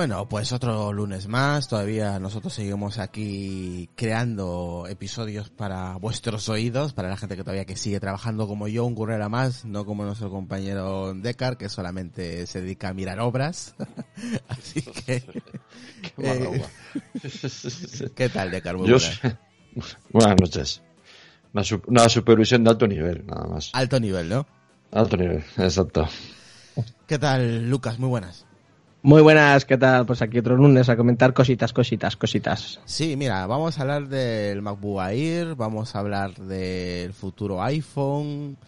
Bueno, pues otro lunes más. Todavía nosotros seguimos aquí creando episodios para vuestros oídos, para la gente que todavía que sigue trabajando como yo, un currera más, no como nuestro compañero Decar, que solamente se dedica a mirar obras. Así que... Qué, eh, ¿Qué tal, Decar? Muy buenas. buenas noches. Una, una supervisión de alto nivel, nada más. Alto nivel, ¿no? Alto nivel, exacto. ¿Qué tal, Lucas? Muy buenas. Muy buenas, ¿qué tal? Pues aquí otro lunes a comentar cositas, cositas, cositas. Sí, mira, vamos a hablar del MacBook Air, vamos a hablar del futuro iPhone,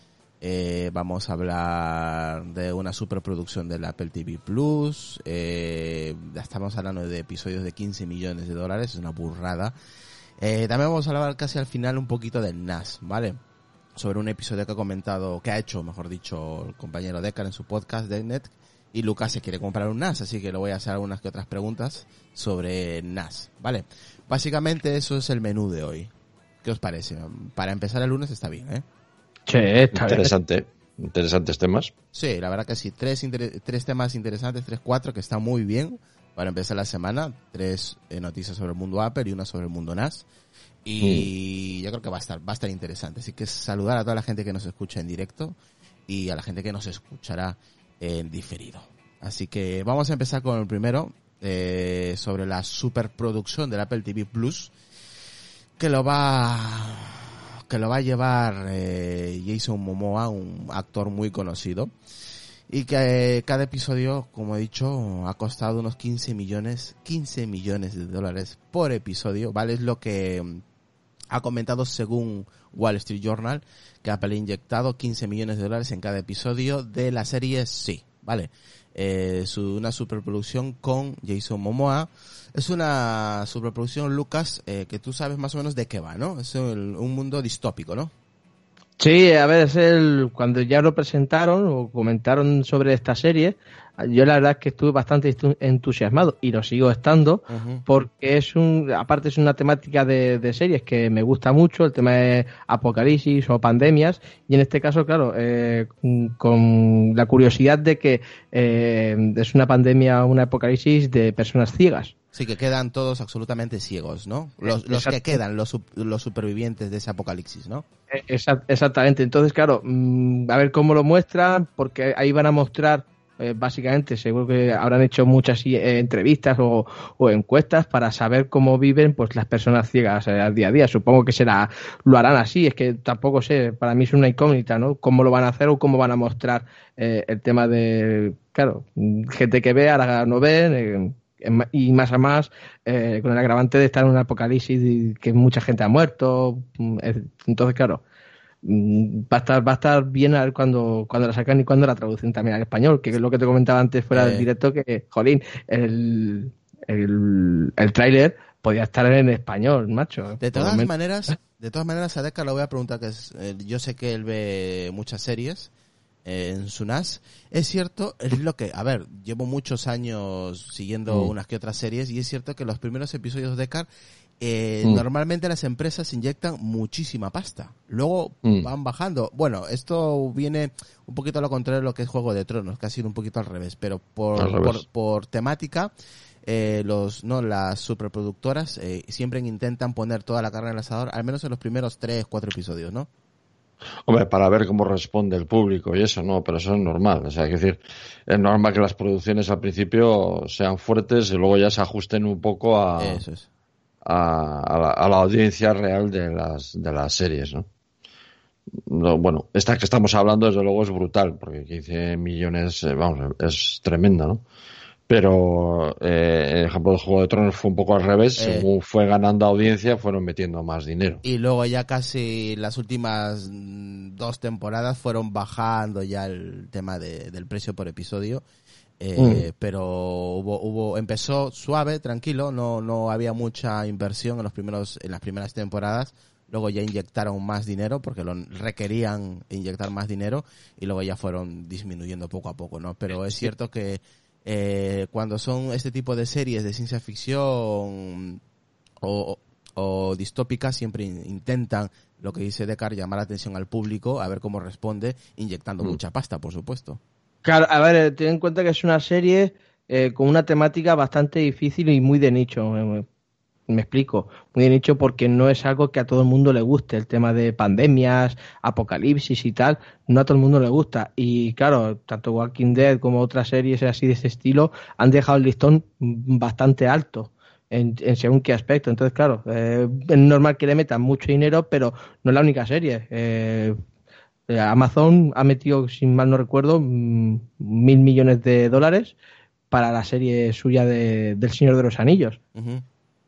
eh, vamos a hablar de una superproducción del Apple TV Plus, eh, estamos hablando de episodios de 15 millones de dólares, es una burrada. Eh, también vamos a hablar casi al final un poquito del NAS, ¿vale? Sobre un episodio que ha comentado, que ha hecho, mejor dicho, el compañero Decar en su podcast de Net, y Lucas se quiere comprar un NAS, así que le voy a hacer algunas que otras preguntas sobre NAS, ¿vale? Básicamente eso es el menú de hoy. ¿Qué os parece? Para empezar el lunes está bien, ¿eh? Che, está Interesante. Interesantes temas. Sí, la verdad que sí. Tres, tres temas interesantes, tres, cuatro, que están muy bien para empezar la semana. Tres eh, noticias sobre el mundo Apple y una sobre el mundo NAS. Y mm. yo creo que va a estar, va a estar interesante. Así que saludar a toda la gente que nos escucha en directo y a la gente que nos escuchará en diferido. Así que vamos a empezar con el primero, eh, sobre la superproducción del Apple TV Plus, que lo va que lo va a llevar eh, Jason Momoa, un actor muy conocido, y que eh, cada episodio, como he dicho, ha costado unos 15 millones, 15 millones de dólares por episodio, ¿vale? Es lo que mm, ha comentado según Wall Street Journal que ha inyectado 15 millones de dólares en cada episodio de la serie Sí, ¿vale? Eh, una superproducción con Jason Momoa. Es una superproducción, Lucas, eh, que tú sabes más o menos de qué va, ¿no? Es un mundo distópico, ¿no? Sí, a ver, es el, cuando ya lo presentaron o comentaron sobre esta serie, yo la verdad es que estuve bastante entusiasmado y lo sigo estando porque es un, aparte es una temática de, series que me gusta mucho, el tema de apocalipsis o pandemias y en este caso, claro, eh, con la curiosidad de que eh, es una pandemia, una apocalipsis de personas ciegas. Sí, que quedan todos absolutamente ciegos, ¿no? Los, los que quedan, los, los supervivientes de ese apocalipsis, ¿no? E, exactamente. Entonces, claro, mm, a ver cómo lo muestran, porque ahí van a mostrar eh, básicamente seguro que habrán hecho muchas eh, entrevistas o, encuestas para saber cómo viven pues las personas ciegas eh, al día a día. Supongo que será lo harán así, es que tampoco sé, para mí es una incógnita, ¿no? Cómo lo van a hacer o cómo van a mostrar el tema de, claro, gente que ve, ahora no ve, y más a más con el agravante de estar en un apocalipsis y que mucha gente ha muerto. Mm, entonces, claro, va a estar, va a estar bien a ver cuando, cuando la sacan y cuando la traducen también al español, que es lo que te comentaba antes fuera del directo, que, jolín, el, el, el tráiler podía estar en español, macho. De todas maneras, de todas maneras, a Deca le voy a preguntar que es, eh, yo sé que él ve muchas series eh, en su NAS. Es cierto, es lo que, a ver, llevo muchos años siguiendo Mm. unas que otras series y es cierto que los primeros episodios de Decar eh, Mm. normalmente las empresas inyectan muchísima pasta. Luego Mm. van bajando. Bueno, esto viene un poquito a lo contrario de lo que es Juego de Tronos, que ha sido un poquito al revés, pero por, Al revés. por, por temática, eh, los no las superproductoras eh, siempre intentan poner toda la carne en el asador, al menos en los primeros tres, cuatro episodios, ¿no? Hombre, para ver cómo responde el público y eso, no, pero eso es normal. O sea, es decir, es normal que las producciones al principio sean fuertes y luego ya se ajusten un poco a, Eso es. A, a la, a la audiencia real de las, de las series, ¿no? No, bueno, esta que estamos hablando, desde luego, es brutal, porque 15 millones, eh, vamos, es tremenda, ¿no? Pero eh, el ejemplo del Juego de Tronos fue un poco al revés. Eh. Según fue ganando audiencia, fueron metiendo más dinero. Y luego ya casi las últimas dos temporadas fueron bajando ya el tema de- del precio por episodio. Eh, Pero hubo, hubo, empezó suave, tranquilo, no, no había mucha inversión en los primeros, en las primeras temporadas. Luego ya inyectaron más dinero porque lo requerían inyectar más dinero y luego ya fueron disminuyendo poco a poco, ¿no? Pero es cierto que eh, cuando son este tipo de series de ciencia ficción o, o distópicas siempre in- intentan, lo que dice Decar, llamar la atención al público a ver cómo responde, inyectando mucha pasta, por supuesto. Claro, a ver, eh, ten en cuenta que es una serie eh, con una temática bastante difícil y muy de nicho. Me, me- explico, muy de nicho porque no es algo que a todo el mundo le guste. El tema de pandemias, apocalipsis y tal, no a todo el mundo le gusta. Y claro, tanto Walking Dead como otras series así de ese estilo han dejado el listón bastante alto. En, en según qué aspecto. Entonces, claro, eh, es normal que le metan mucho dinero, pero no es la única serie. Eh, eh, Amazon ha metido, si mal no recuerdo, mm, mil millones de dólares para la serie suya de, del Señor de los Anillos.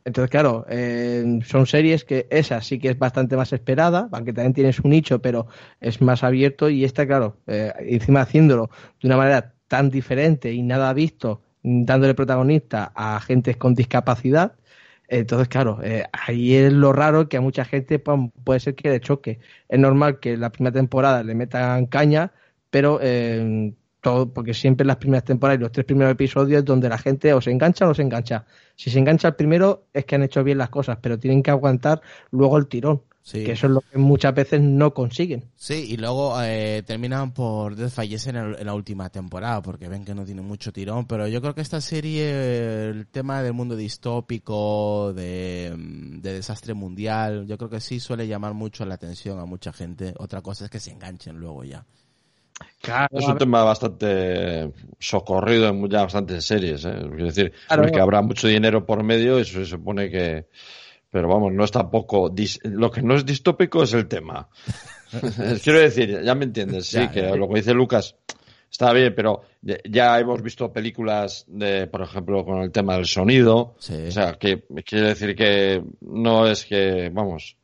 Entonces, claro, eh, son series que esa sí que es bastante más esperada, aunque también tiene su nicho, pero es más abierto y esta, claro, eh, encima haciéndolo de una manera tan diferente y nada visto, dándole protagonista a gente con discapacidad, entonces, claro, eh, ahí es lo raro que a mucha gente puede ser que le choque. Es normal que la primera temporada le metan caña, pero eh, todo, porque siempre las primeras temporadas y los tres primeros episodios es donde la gente o se engancha o no se engancha. Si se engancha al primero es que han hecho bien las cosas, pero tienen que aguantar luego el tirón, Sí. que eso es lo que muchas veces no consiguen. Sí, y luego eh, terminan por desfallecer en, el- en la última temporada porque ven que no tiene mucho tirón. Pero yo creo que esta serie, el tema del mundo distópico, de, de desastre mundial, yo creo que sí suele llamar mucho la atención a mucha gente. Otra cosa es que se enganchen luego ya. Claro, Es un tema bastante socorrido en ya bastantes series, ¿eh? Quiero decir, Claro. hombre, que habrá mucho dinero por medio, eso se supone que... Pero vamos, no es tampoco... dis- Lo que no es distópico es el tema. Quiero decir, ya me entiendes, sí, Ya, que ya. lo que dice Lucas está bien, pero ya- hemos visto películas de, por ejemplo, con el tema del sonido. Sí. O sea, que quiere decir que no es que, vamos,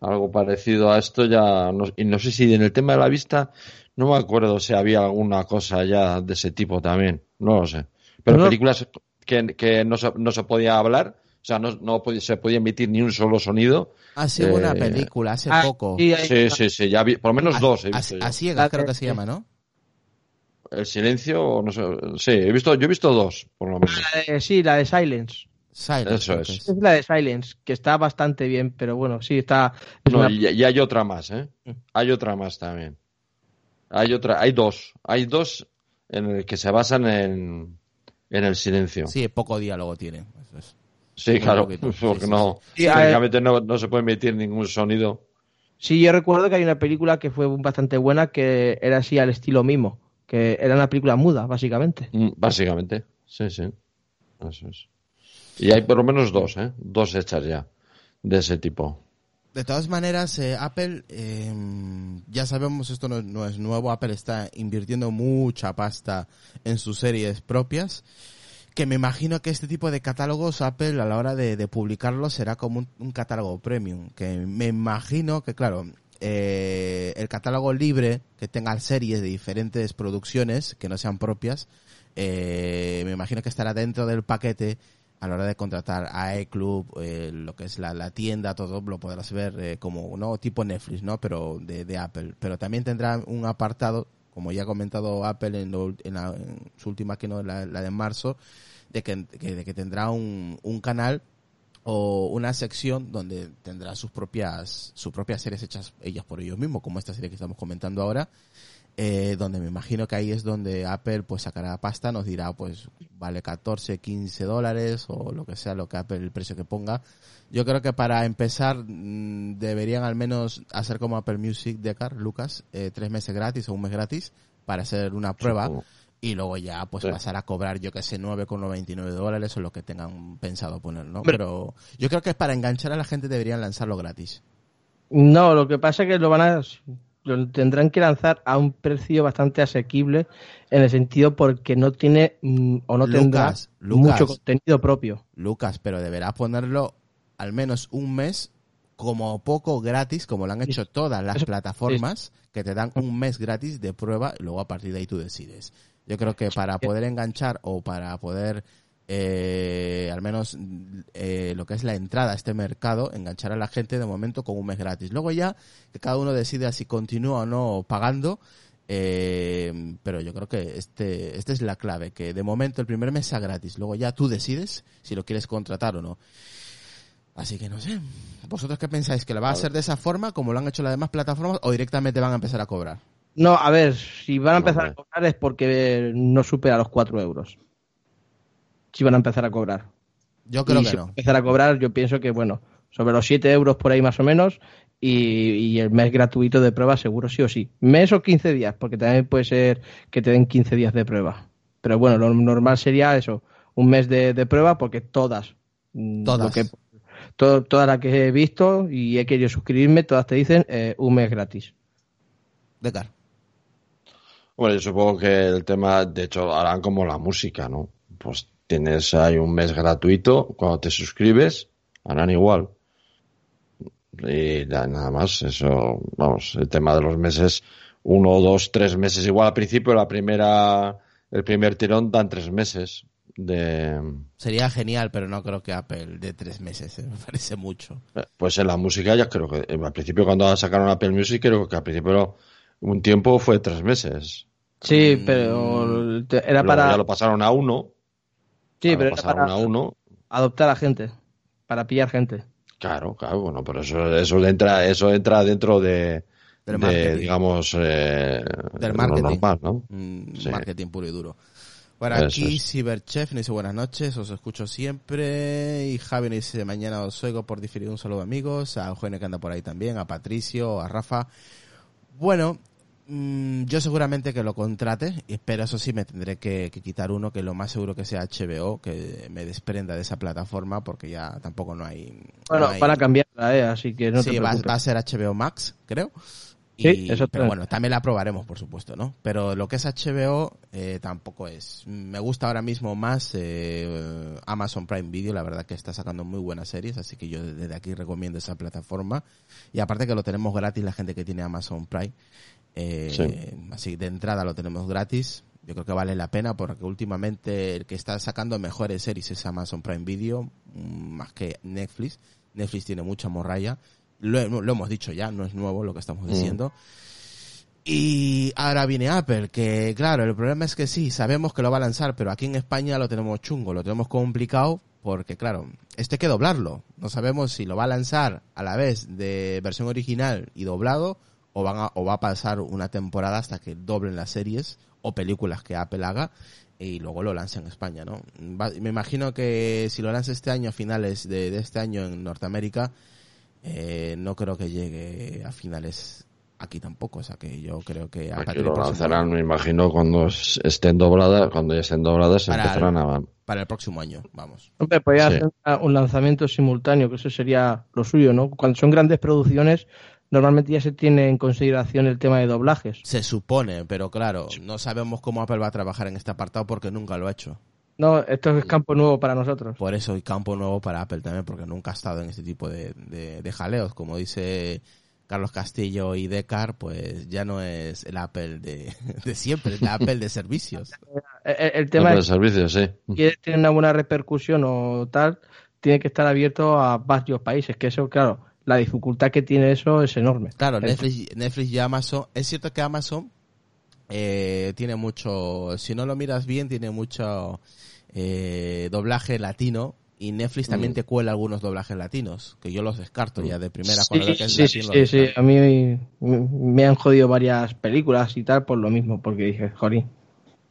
algo parecido a esto ya, no, y no sé si en el tema de la vista, no me acuerdo si había alguna cosa ya de ese tipo también, no lo sé. Pero No. películas que, que no, se, no se podía hablar, o sea, no, no podía- se podía emitir ni un solo sonido. Hace una Eh, película, hace Ah, poco. sí, hay- Sí, sí, sí, ya vi, por lo menos dos he A, visto a yo. ciegas creo que se llama, ¿no? El silencio, no sé, sí, he visto, yo he visto dos, por lo menos. la de- sí, la de Silence. Silence, Eso es. es. La de Silence, que está bastante bien, pero bueno, sí, está... es No, una- y, y hay otra más, ¿eh? Mm. Hay otra más también. Hay otra, hay dos. Hay dos en el que se basan en, en el silencio. Sí, Sí, poco diálogo tiene. Eso es. Muy claro, poquito. Sí, porque sí, no, sí. Sí, técnicamente no, no se puede emitir ningún sonido. Sí, yo recuerdo que hay una película que fue bastante buena que era así al estilo mismo, que era una película muda, básicamente. Mm, Básicamente, sí, sí. Eso es. Y hay por lo menos dos, ¿eh? Dos hechas ya, de ese tipo. De todas maneras, eh, Apple, eh, ya sabemos, esto no, no es nuevo, Apple está invirtiendo mucha pasta en sus series propias, que me imagino que este tipo de catálogos, Apple, a la hora de, de publicarlos, será como un, catálogo premium, que me imagino que, claro, eh, el catálogo libre, que tenga series de diferentes producciones, que no sean propias, eh, me imagino que estará dentro del paquete a la hora de contratar a iClub, eh, lo que es la, la, tienda, todo lo podrás ver eh, como, ¿no? Tipo Netflix, ¿no? Pero de, de, Apple. Pero también tendrá un apartado, como ya ha comentado Apple en, lo, en, la, su última que no, la, la de marzo, de que, que, de que tendrá un, un canal o una sección donde tendrá sus propias sus propias series hechas ellas por ellos mismos como esta serie que estamos comentando ahora eh, donde me imagino que ahí es donde Apple pues sacará pasta nos dirá pues vale 14 15 dólares o lo que sea lo que Apple el precio que ponga. Yo creo que para empezar mmm, deberían al menos hacer como Apple Music de Car Lucas eh, tres meses gratis o un mes gratis para hacer una prueba y luego ya pues sí. pasar a cobrar yo que sé 9,99 dólares o lo que tengan pensado poner no pero yo creo que es para enganchar a la gente deberían lanzarlo gratis. No lo que pasa es que lo van a lo tendrán que lanzar a un precio bastante asequible en el sentido porque no tiene mmm, o no Lucas, tendrá Lucas, mucho contenido propio. Lucas pero deberás ponerlo al menos un mes como poco gratis, como lo han hecho todas las plataformas, que te dan un mes gratis de prueba y luego a partir de ahí tú decides. Yo creo que para poder enganchar o para poder, eh, al menos eh, lo que es la entrada a este mercado, enganchar a la gente de momento con un mes gratis. Luego ya que cada uno decida si continúa o no pagando, eh, pero yo creo que este, esta es la clave, que de momento el primer mes sea gratis, luego ya tú decides si lo quieres contratar o no. Así que no sé. ¿Vosotros qué pensáis? ¿Que lo va a hacer de esa forma, como lo han hecho las demás plataformas, o directamente van a empezar a cobrar? No, a ver, si van a empezar a cobrar es porque no supera los 4 euros. Si van a empezar a cobrar. Yo creo y que si no. Van a empezar a cobrar, yo pienso que, bueno, sobre los 7 euros por ahí más o menos, y, y, el mes gratuito de prueba seguro sí o sí. Mes o 15 días, porque también puede ser que te den 15 días de prueba. Pero bueno, lo normal sería eso, un mes de, de prueba, porque todas. mm, Todas. Lo que, todo, todas las que he visto y he querido suscribirme, todas te dicen eh, un mes gratis. De car. Bueno, yo supongo que el tema, de hecho, harán como la música, ¿no? Pues tienes ahí un mes gratuito, cuando te suscribes, harán igual. Y nada más, eso, vamos, el tema de los meses, uno, dos, tres meses, igual al principio, la primera, el primer tirón dan tres meses de... Sería genial, pero no creo que Apple de tres meses, ¿eh? me parece mucho. Pues en la música ya creo que, eh, al principio cuando sacaron Apple Music, creo que al principio un tiempo fue tres meses. Sí, pero era Luego para... Ya lo pasaron a uno. Sí, pero era pasaron para a uno. adoptar a gente, para pillar gente. Claro, claro, bueno, pero eso, eso entra, eso entra dentro de, Del de marketing. digamos, eh, Del marketing. normal, ¿no? Mm, Sí. Marketing puro y duro. Bueno, Eso aquí es. Cyberchef nos dice buenas noches, os escucho siempre. Y Javi nos dice mañana os oigo por diferido. Un saludo amigos. A Eugenia que anda por ahí también, a Patricio, a Rafa. Bueno, mm, yo seguramente que lo contrate, pero eso sí me tendré que, que quitar uno que lo más seguro que sea HBO, que me desprenda de esa plataforma porque ya tampoco no hay... Bueno, no hay- van a cambiarla, ¿eh? así que no sí, te va, va a ser HBO Max, creo. Sí, Y- eso pero bueno, también la probaremos, por supuesto, ¿no? Pero lo que es HBO eh, tampoco es. Me gusta ahora mismo más eh, Amazon Prime Video, la verdad que está sacando muy buenas series, así que yo desde aquí recomiendo esa plataforma. Y aparte que lo tenemos gratis la gente que tiene Amazon Prime. Eh, Sí. Así de entrada lo tenemos gratis. Yo creo que vale la pena porque últimamente el que está sacando mejores series es Amazon Prime Video, mm, más que Netflix. Netflix tiene mucha morralla. Lo, lo hemos dicho ya, no es nuevo lo que estamos diciendo. Y ahora viene Apple, que claro, el problema es que sí, sabemos que lo va a lanzar, pero aquí en España lo tenemos chungo, lo tenemos complicado, porque claro, esto hay que doblarlo. No sabemos si lo va a lanzar a la vez de versión original y doblado, o, van a- o va a pasar una temporada hasta que doblen las series o películas que Apple haga y luego lo lanza en España, ¿no? Va- me imagino que si lo lanza este año, a finales de, de este año en Norteamérica, eh, no creo que llegue a finales aquí tampoco, o sea que yo creo que a Aquí partir lo lanzarán, año, me imagino, cuando estén dobladas, cuando ya estén dobladas, Para empezarán a... para el próximo año, vamos. Hombre, podría Sí. hacer un lanzamiento simultáneo, que eso sería lo suyo, ¿no? Cuando son grandes producciones, normalmente ya se tiene en consideración el tema de doblajes. Se supone, pero claro, no sabemos cómo Apple va a trabajar en este apartado porque nunca lo ha hecho. No, esto es campo nuevo para nosotros. Por eso hay campo nuevo para Apple también, porque nunca ha estado en este tipo de, de, de jaleos, como dice Carlos Castillo y Decar, pues ya no es el Apple de, de siempre, es el Apple de servicios. El, el tema Apple es servicios, sí. si quieres tener una buena repercusión o tal, tiene que estar abierto a varios países, que eso, claro, la dificultad que tiene eso es enorme. Claro, Netflix, Netflix y Amazon, es cierto que Amazon eh, tiene mucho, si no lo miras bien, tiene mucho eh, doblaje latino y Netflix también Mm. te cuela algunos doblajes latinos, que yo los descarto ya de primera Sí, cuando veo que es sí, sí, latino, sí, sí. A mí me- me han jodido varias películas y tal por lo mismo, porque dije, jolín.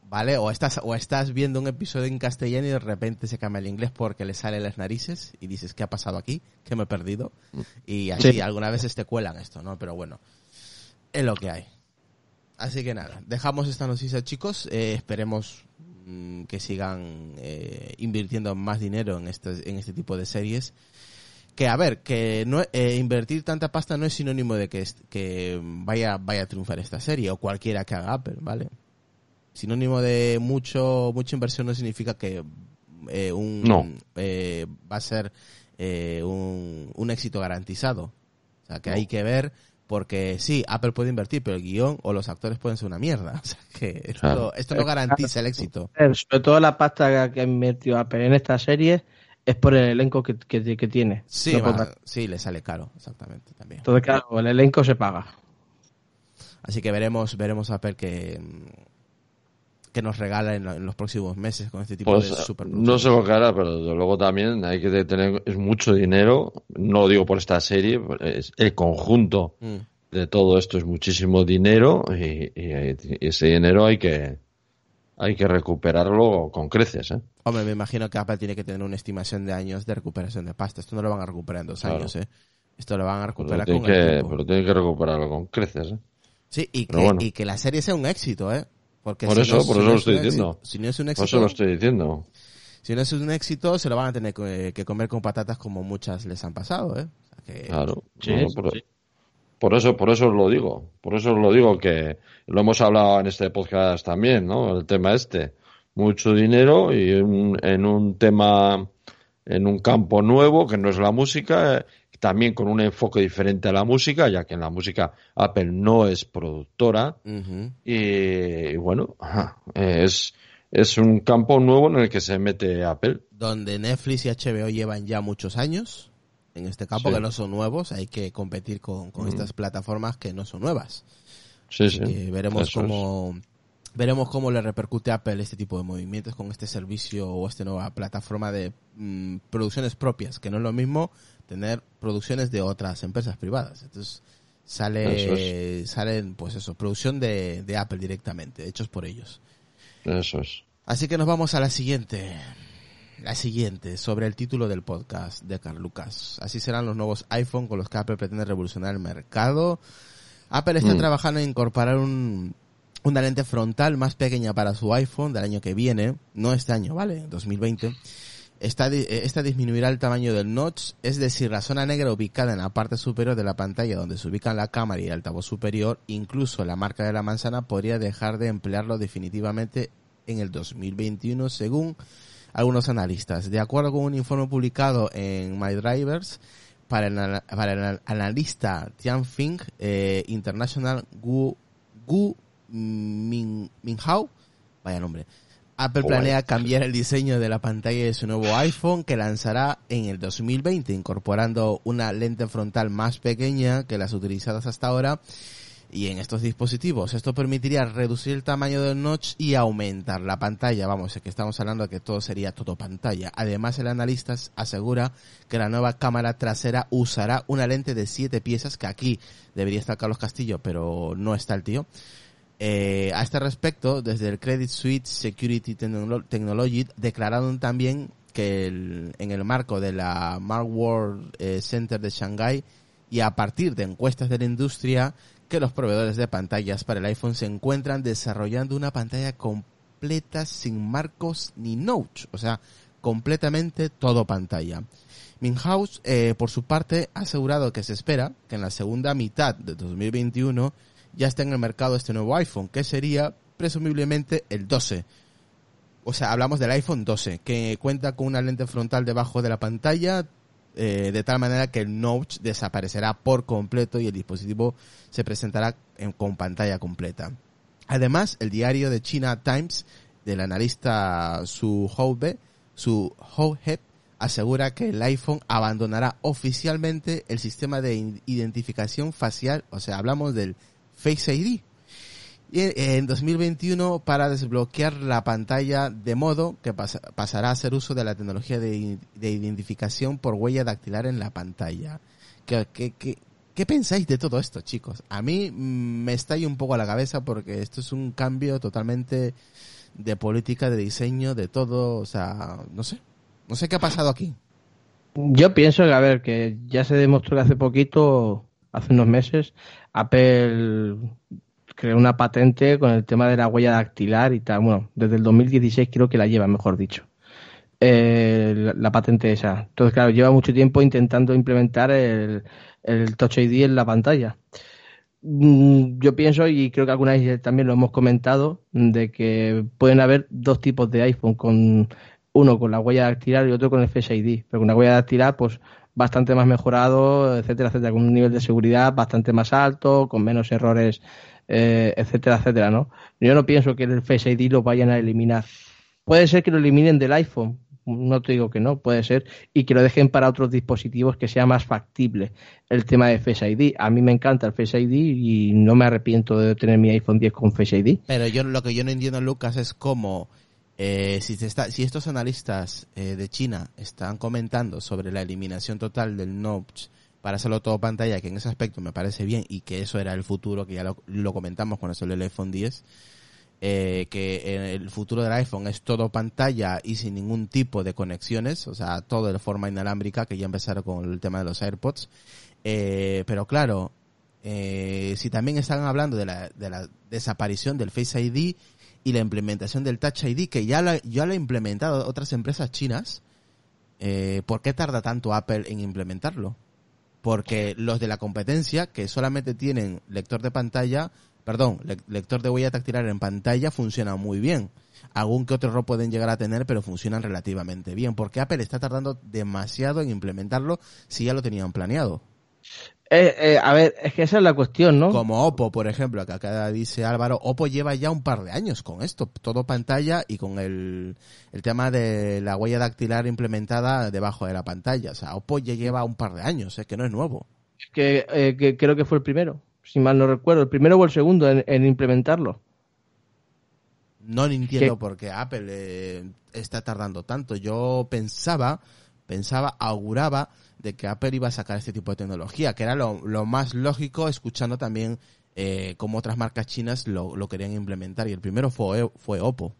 ¿Vale? O estás, o estás viendo un episodio en castellano y de repente se cambia el inglés porque le sale las narices y dices, ¿qué ha pasado aquí? ¿Qué me he perdido? Y así, Sí. algunas veces te cuelan esto, ¿no? Pero bueno, es lo que hay. Así que nada, dejamos esta noticia, chicos. Eh, esperemos mm, que sigan eh, invirtiendo más dinero en este, en este tipo de series. Que a ver, que no eh, invertir tanta pasta no es sinónimo de que, que vaya, vaya a triunfar esta serie o cualquiera que haga Apple, ¿vale? Sinónimo de mucho mucha inversión no significa que eh, un No. eh, va a ser eh, un, un éxito garantizado. O sea, que No. hay que ver porque sí, Apple puede invertir, pero el guion o los actores pueden ser una mierda. O sea, que esto, Claro. esto no garantiza el éxito. Sobre todo la pasta que ha invertido Apple en esta serie es por el elenco que, que- que tiene. Sí, No va- sí, le sale caro, exactamente, también. Entonces, claro, el elenco se paga. Así que veremos, veremos a Apple que, que nos regala en, lo- en los próximos meses con este tipo Pues de no superproducciones. sé lo que hará, pero desde luego también hay que tener es mucho dinero. No lo digo por esta serie, es el conjunto Mm. de todo esto es muchísimo dinero y, y- y ese dinero hay que hay que recuperarlo con creces, ¿eh? Hombre, me imagino que Apple tiene que tener una estimación de años de recuperación de pasta. Esto no lo van a recuperar en dos Claro. años, ¿eh? Esto lo van a recuperar con el que, tiempo. pero tiene que recuperarlo con creces, ¿eh? Sí, y pero que, bueno. y que la serie sea un éxito, ¿eh? Porque Por si eso, no es- por si eso no lo es estoy un éxito- diciendo. Si no es un Por éxito, eso lo estoy diciendo. si no es un éxito, se lo van a tener que, que comer con patatas como muchas les han pasado, ¿eh? O sea que- Claro. Sí, por, sí. por eso, por eso os lo digo. Por eso os lo digo que lo hemos hablado en este podcast también, ¿no? El tema este. Mucho dinero y un- en un tema, en un campo nuevo que no es la música, eh, también con un enfoque diferente a la música, ya que en la música Apple no es productora. Y, y bueno, ajá, es, es un campo nuevo en el que se mete Apple. donde Netflix y HBO llevan ya muchos años en este campo, Sí. que no son nuevos, hay que competir con, con estas plataformas que no son nuevas. Sí, Así sí. que veremos Eso es. cómo veremos cómo le repercute a Apple este tipo de movimientos con este servicio o esta nueva plataforma de mm, producciones propias, que no es lo mismo tener producciones de otras empresas privadas. Entonces sale salen pues eso, producción de, de Apple directamente, hechos por ellos. Eso es. Así que nos vamos a la siguiente. La siguiente, sobre el título del podcast de Carl Lucas. Así serán los nuevos iPhone con los que Apple pretende revolucionar el mercado. Apple está Mm. trabajando en incorporar un, una lente frontal más pequeña para su iPhone del año que viene, no este año, ¿vale? 2020. Esta, eh, esta disminuirá el tamaño del notch, es decir, la zona negra ubicada en la parte superior de la pantalla donde se ubican la cámara y el altavoz superior, incluso la marca de la manzana podría dejar de emplearlo definitivamente en el 2021 según algunos analistas. De acuerdo con un informe publicado en My Drivers, para el, para el ana- analista Tianfing eh, International Gu, Gu Min, Minhao, vaya nombre, Apple planea cambiar el diseño de la pantalla de su nuevo iPhone que lanzará en el 2020, incorporando una lente frontal más pequeña que las utilizadas hasta ahora y en estos dispositivos. Esto permitiría reducir el tamaño del notch y aumentar la pantalla. Vamos, es que estamos hablando de que todo sería todo pantalla. Además, el analista asegura que la nueva cámara trasera usará una lente de 7 piezas, que aquí debería estar Carlos Castillo, pero no está el tío. Eh, a este respecto, desde el Credit Suisse Security Technolo- Technology declararon también que el- en el marco de la Mark World eh, Center de Shanghái y a partir de encuestas de la industria que los proveedores de pantallas para el iPhone se encuentran desarrollando una pantalla completa sin marcos ni notch, o sea, completamente todo pantalla. Minhaus, eh, por su parte, ha asegurado que se espera que en la segunda mitad de 2021 ya esté en el mercado este nuevo iPhone, que sería presumiblemente el 12. O sea, hablamos del iPhone 12, que cuenta con una lente frontal debajo de la pantalla, eh, de tal manera que el notch desaparecerá por completo y el dispositivo se presentará con pantalla completa. Además, el diario de China Times del analista Su Hoube, Su Houhe, asegura que el iPhone abandonará oficialmente el sistema de identificación facial, o sea, hablamos del Face ID. Y en 2021 para desbloquear la pantalla de modo que pasará a hacer uso de la tecnología de, identificación por huella dactilar en la pantalla. ¿Qué, qué, pensáis de todo esto, chicos? A mí me estalla un poco a la cabeza porque esto es un cambio totalmente de política, de diseño, de todo, o sea, no sé, no sé qué ha pasado aquí. Yo pienso que, a ver, que ya se demostró hace poquito, hace unos meses, Apple creó una patente con el tema de la huella dactilar y tal. Bueno, desde el 2016 creo que la lleva, mejor dicho. La, patente esa. Entonces, claro, lleva mucho tiempo intentando implementar el, el Touch ID en la pantalla. Mm, yo pienso, y creo que alguna vez también lo hemos comentado, de que pueden haber dos tipos de iPhone, con uno con la huella dactilar y otro con el Face ID. Pero con la huella dactilar, pues bastante más mejorado, etcétera, etcétera, con un nivel de seguridad bastante más alto, con menos errores, eh, etcétera, etcétera, ¿no? Yo no pienso que el Face ID lo vayan a eliminar. Puede ser que lo eliminen del iPhone, no te digo que no, puede ser, y que lo dejen para otros dispositivos que sea más factible el tema de Face ID. A mí me encanta el Face ID y no me arrepiento de tener mi iPhone 10 con Face ID. Pero yo lo que yo no entiendo, Lucas, es cómo eh, si, está, si estos analistas eh, de China están comentando sobre la eliminación total del notch para hacerlo todo pantalla, que en ese aspecto me parece bien y que eso era el futuro, que ya lo, comentamos cuando salió el iPhone 10, eh, que el futuro del iPhone es todo pantalla y sin ningún tipo de conexiones, o sea, todo de forma inalámbrica, que ya empezaron con el tema de los AirPods. Eh, pero claro, eh, si también están hablando de la, de la desaparición del Face ID y la implementación del Touch ID, que ya la, ya lo han implementado otras empresas chinas, eh, ¿por qué tarda tanto Apple en implementarlo? Porque los de la competencia, que solamente tienen lector de pantalla, perdón, lector de huella dactilar en pantalla funciona muy bien. Algún que otro error pueden llegar a tener, pero funcionan relativamente bien. Porque Apple está tardando demasiado en implementarlo si ya lo tenían planeado. Eh, eh, a ver, es que esa es la cuestión, ¿no? Como Oppo, por ejemplo, que acá dice Álvaro, Oppo lleva ya un par de años con esto, todo pantalla y con el, el tema de la huella dactilar implementada debajo de la pantalla. O sea, Oppo ya lleva un par de años, es que no es nuevo. Que, eh, que creo que fue el primero si mal no recuerdo, el primero o el segundo en, implementarlo. No entiendo por qué Apple está tardando tanto. Yo pensaba, pensaba, auguraba de que Apple iba a sacar este tipo de tecnología, que era lo, más lógico, escuchando también eh, cómo otras marcas chinas lo, querían implementar. Y el primero fue, fue Oppo.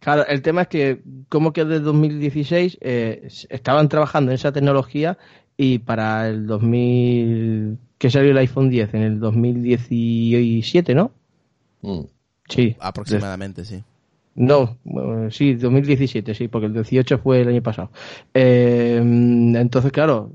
Claro, el tema es que, como que desde 2016 eh, estaban trabajando en esa tecnología y para el 2000 que salió el iPhone 10 en el 2017, ¿no? Mm. Sí. Aproximadamente, sí. No, sí, 2017, sí, porque el 18 fue el año pasado. Eh, entonces, claro,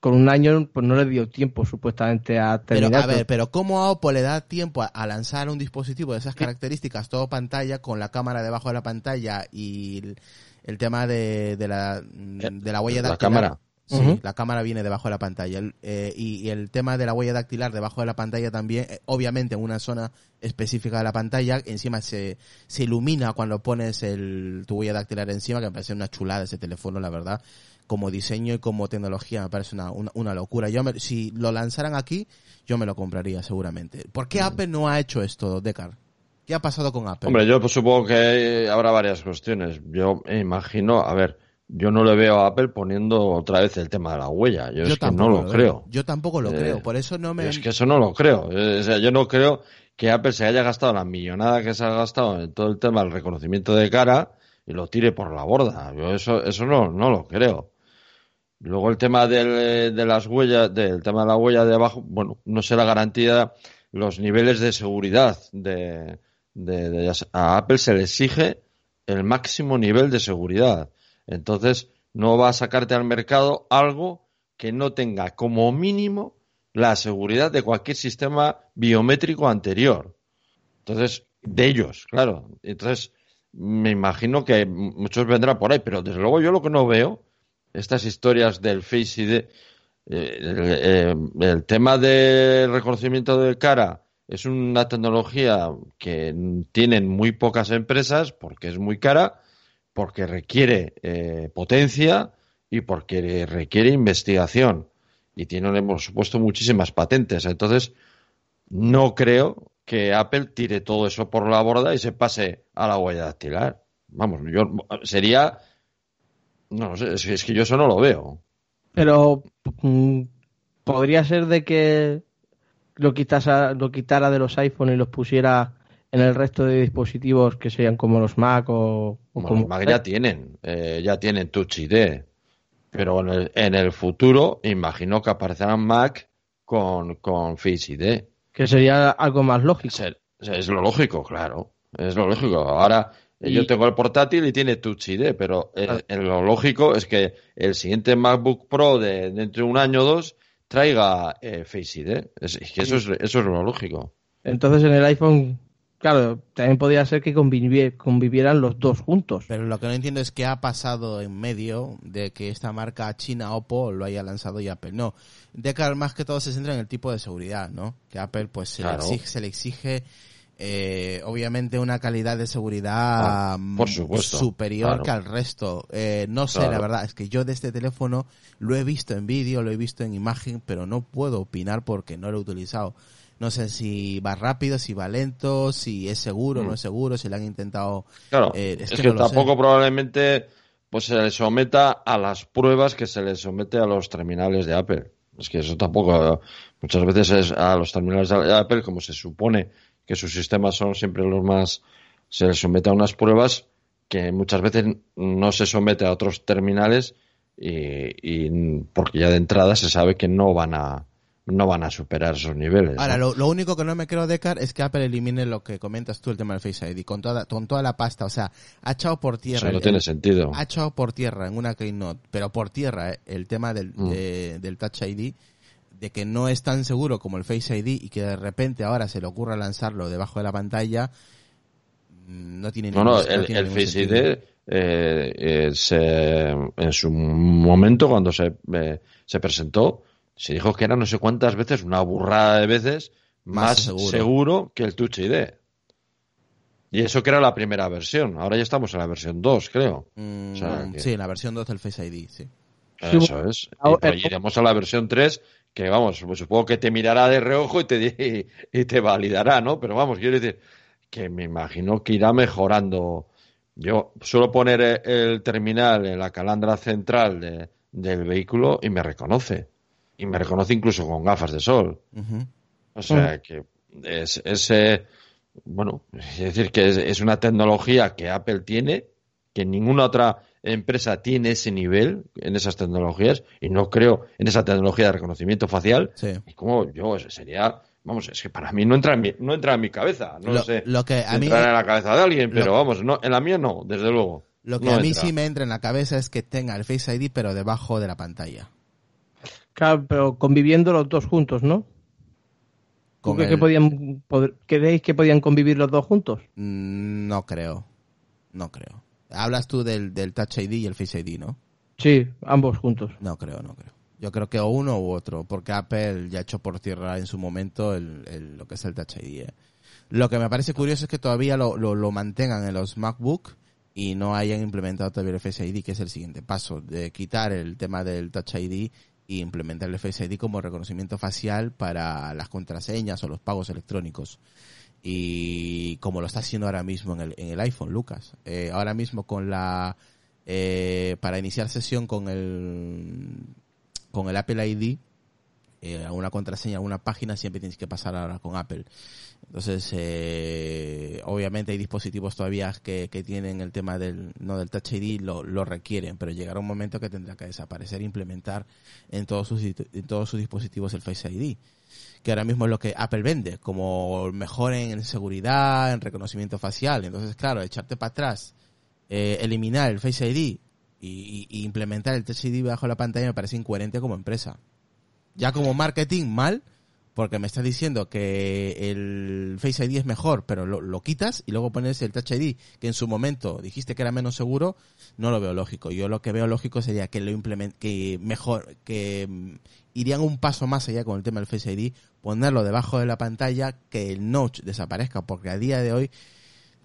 con un año pues no le dio tiempo supuestamente a terminar. Pero a ver, pero ¿cómo a Oppo le da tiempo a, lanzar un dispositivo de esas características, todo pantalla, con la cámara debajo de la pantalla y el, tema de, la, de la huella de la cámara? Sí, la cámara viene debajo de la pantalla. Eh, y, el tema de la huella dactilar debajo de la pantalla también, eh, obviamente en una zona específica de la pantalla, encima se, se ilumina cuando pones el, tu huella dactilar encima, que me parece una chulada ese teléfono, la verdad. Como diseño y como tecnología me parece una, una, locura. Yo si lo lanzaran aquí, yo me lo compraría seguramente. ¿Por qué mm. Apple no ha hecho esto, Decar? ¿Qué ha pasado con Apple? Hombre, yo pues, supongo que habrá varias cuestiones. Yo imagino, a ver, yo no le veo a Apple poniendo otra vez el tema de la huella. Yo, es que no lo, creo. Yo tampoco lo creo, eh, por eso no me... Es que eso no lo creo. Eh, o sea, yo no creo que Apple se haya gastado la millonada que se ha gastado en todo el tema del reconocimiento de cara y lo tire por la borda. Yo eso, eso no, no lo creo. Luego el tema del, de las huellas, del tema de la huella de abajo, bueno, no se la garantía los niveles de seguridad de, de, a Apple se le exige el máximo nivel de seguridad. Entonces, no va a sacarte al mercado algo que no tenga como mínimo la seguridad de cualquier sistema biométrico anterior. Entonces, de ellos, claro. Entonces, me imagino que muchos vendrán por ahí, pero desde luego yo lo que no veo estas historias del Face ID, eh, el, tema del reconocimiento de cara es una tecnología que tienen muy pocas empresas porque es muy cara, porque requiere eh, potencia y porque requiere investigación. Y tiene, por supuesto, muchísimas patentes. Entonces, no creo que Apple tire todo eso por la borda y se pase a la huella dactilar. Vamos, yo sería. No sé, es que yo eso no lo veo. Pero mm, podría ser de que lo, quitase, lo quitara de los iPhone y los pusiera en el resto de dispositivos que sean como los Mac o, como... Los Mac ya tienen, eh, ya tienen Touch ID, pero en el, en el futuro imagino que aparecerán Mac con, con Face ID. Que sería algo más lógico. Es, lo lógico, claro. Es lo lógico. Ahora yo tengo el portátil y tiene Touch ID, pero eh, lo lógico es que el siguiente MacBook Pro de dentro de un año o dos traiga eh, Face ID. Es, que eso es, eso es lo lógico. Entonces en el iPhone Claro, también podría ser que convivieran los dos juntos. Pero lo que no entiendo es qué ha pasado en medio de que esta marca china Oppo lo haya lanzado y Apple no. Decar más que todo se centra en el tipo de seguridad, ¿no? Que Apple pues se le exige, se le exige eh, obviamente una calidad de seguridad por supuesto, superior que al resto. Eh, no sé, la verdad, es que yo de este teléfono lo he visto en vídeo, lo he visto en imagen, pero no puedo opinar porque no lo he utilizado. No sé si va rápido, si va lento, si es seguro, no mm. es seguro, si le han intentado. Claro, eh, es, que, tampoco probablemente pues se le someta a las pruebas que se le somete a los terminales de Apple. Es que eso tampoco, muchas veces es a los terminales de Apple, como se supone que sus sistemas son siempre los más, se les somete a unas pruebas que muchas veces no se somete a otros terminales y porque ya de entrada se sabe que no van a, no van a superar esos niveles. Ahora, lo, único que no me creo, Decar, es que Apple elimine lo que comentas tú, el tema del Face ID, con toda, con toda la pasta. O sea, ha echado por tierra. Eso no tiene sentido. Ha echado por tierra en una Keynote, pero por tierra, eh, el tema del, mm. del Touch ID, de que no es tan seguro como el Face ID y que de repente ahora se le ocurra lanzarlo debajo de la pantalla, mm, no tiene No, no, el, Face ID. Eh, eh, se, en su momento cuando se, se presentó se dijo que era no sé cuántas veces, una burrada de veces, más, seguro. que el Touch ID. Y eso que era la primera versión. Ahora ya estamos en la versión 2, creo. Mm, sí, en la versión 2 del Face ID, sí. Eso es. Y iremos a la versión 3, que vamos, pues supongo que te mirará de reojo y te, y te validará, ¿no? Pero vamos, quiero decir que me imagino que irá mejorando. Yo suelo poner el terminal en la calandra central de, del vehículo y me reconoce y me reconoce incluso con gafas de sol. O sea que es, ese bueno, es decir, que es, una tecnología que Apple tiene, que ninguna otra empresa tiene ese nivel en esas tecnologías, y no creo en esa tecnología de reconocimiento facial. Y como yo, sería, vamos, es que para mí no entra en mi, no entra en mi cabeza, no lo, sé. Lo que a mí, en la cabeza de alguien, pero vamos, no, en la mía no, desde luego. Lo que a mí sí me entra en la cabeza es que tenga el Face ID, pero debajo de la pantalla. Claro, pero conviviendo los dos juntos, ¿no? que podían, ¿Creéis que podían convivir los dos juntos? Mm, no creo. No creo. Hablas tú del, del Touch ID y el Face ID, ¿no? Sí, ambos juntos. No creo, no creo. Yo creo que o uno u otro, porque Apple ya echó por tierra en su momento el, lo que es el Touch ID. ¿eh? Lo que me parece curioso es que todavía lo, lo, lo, mantengan en los MacBook y no hayan implementado todavía el Face ID, que es el siguiente paso, de quitar el tema del Touch ID y implementar el Face ID como reconocimiento facial para las contraseñas o los pagos electrónicos. Y como lo está haciendo ahora mismo en el, en el iPhone, Lucas. Eh, ahora mismo con la... Eh, para iniciar sesión con el con el Apple ID, eh, contraseña, alguna página, siempre tienes que pasar ahora con Apple. Entonces, eh, obviamente hay dispositivos todavía que, que, tienen el tema del, no del Touch ID, lo, lo requieren, pero llegará un momento que tendrá que desaparecer e implementar en todos sus, en todos sus dispositivos el Face ID. Que ahora mismo es lo que Apple vende, como mejor en seguridad, en reconocimiento facial. Entonces, claro, echarte para atrás, eh, eliminar el Face ID y, y implementar el Touch ID bajo la pantalla me parece incoherente como empresa. Ya como marketing, mal, porque me estás diciendo que el Face ID es mejor, pero lo, lo, quitas y luego pones el Touch ID, que en su momento dijiste que era menos seguro, no lo veo lógico. Yo lo que veo lógico sería que lo implement, que mejor, que mm, irían un paso más allá con el tema del Face ID, ponerlo debajo de la pantalla, que el notch desaparezca, porque a día de hoy,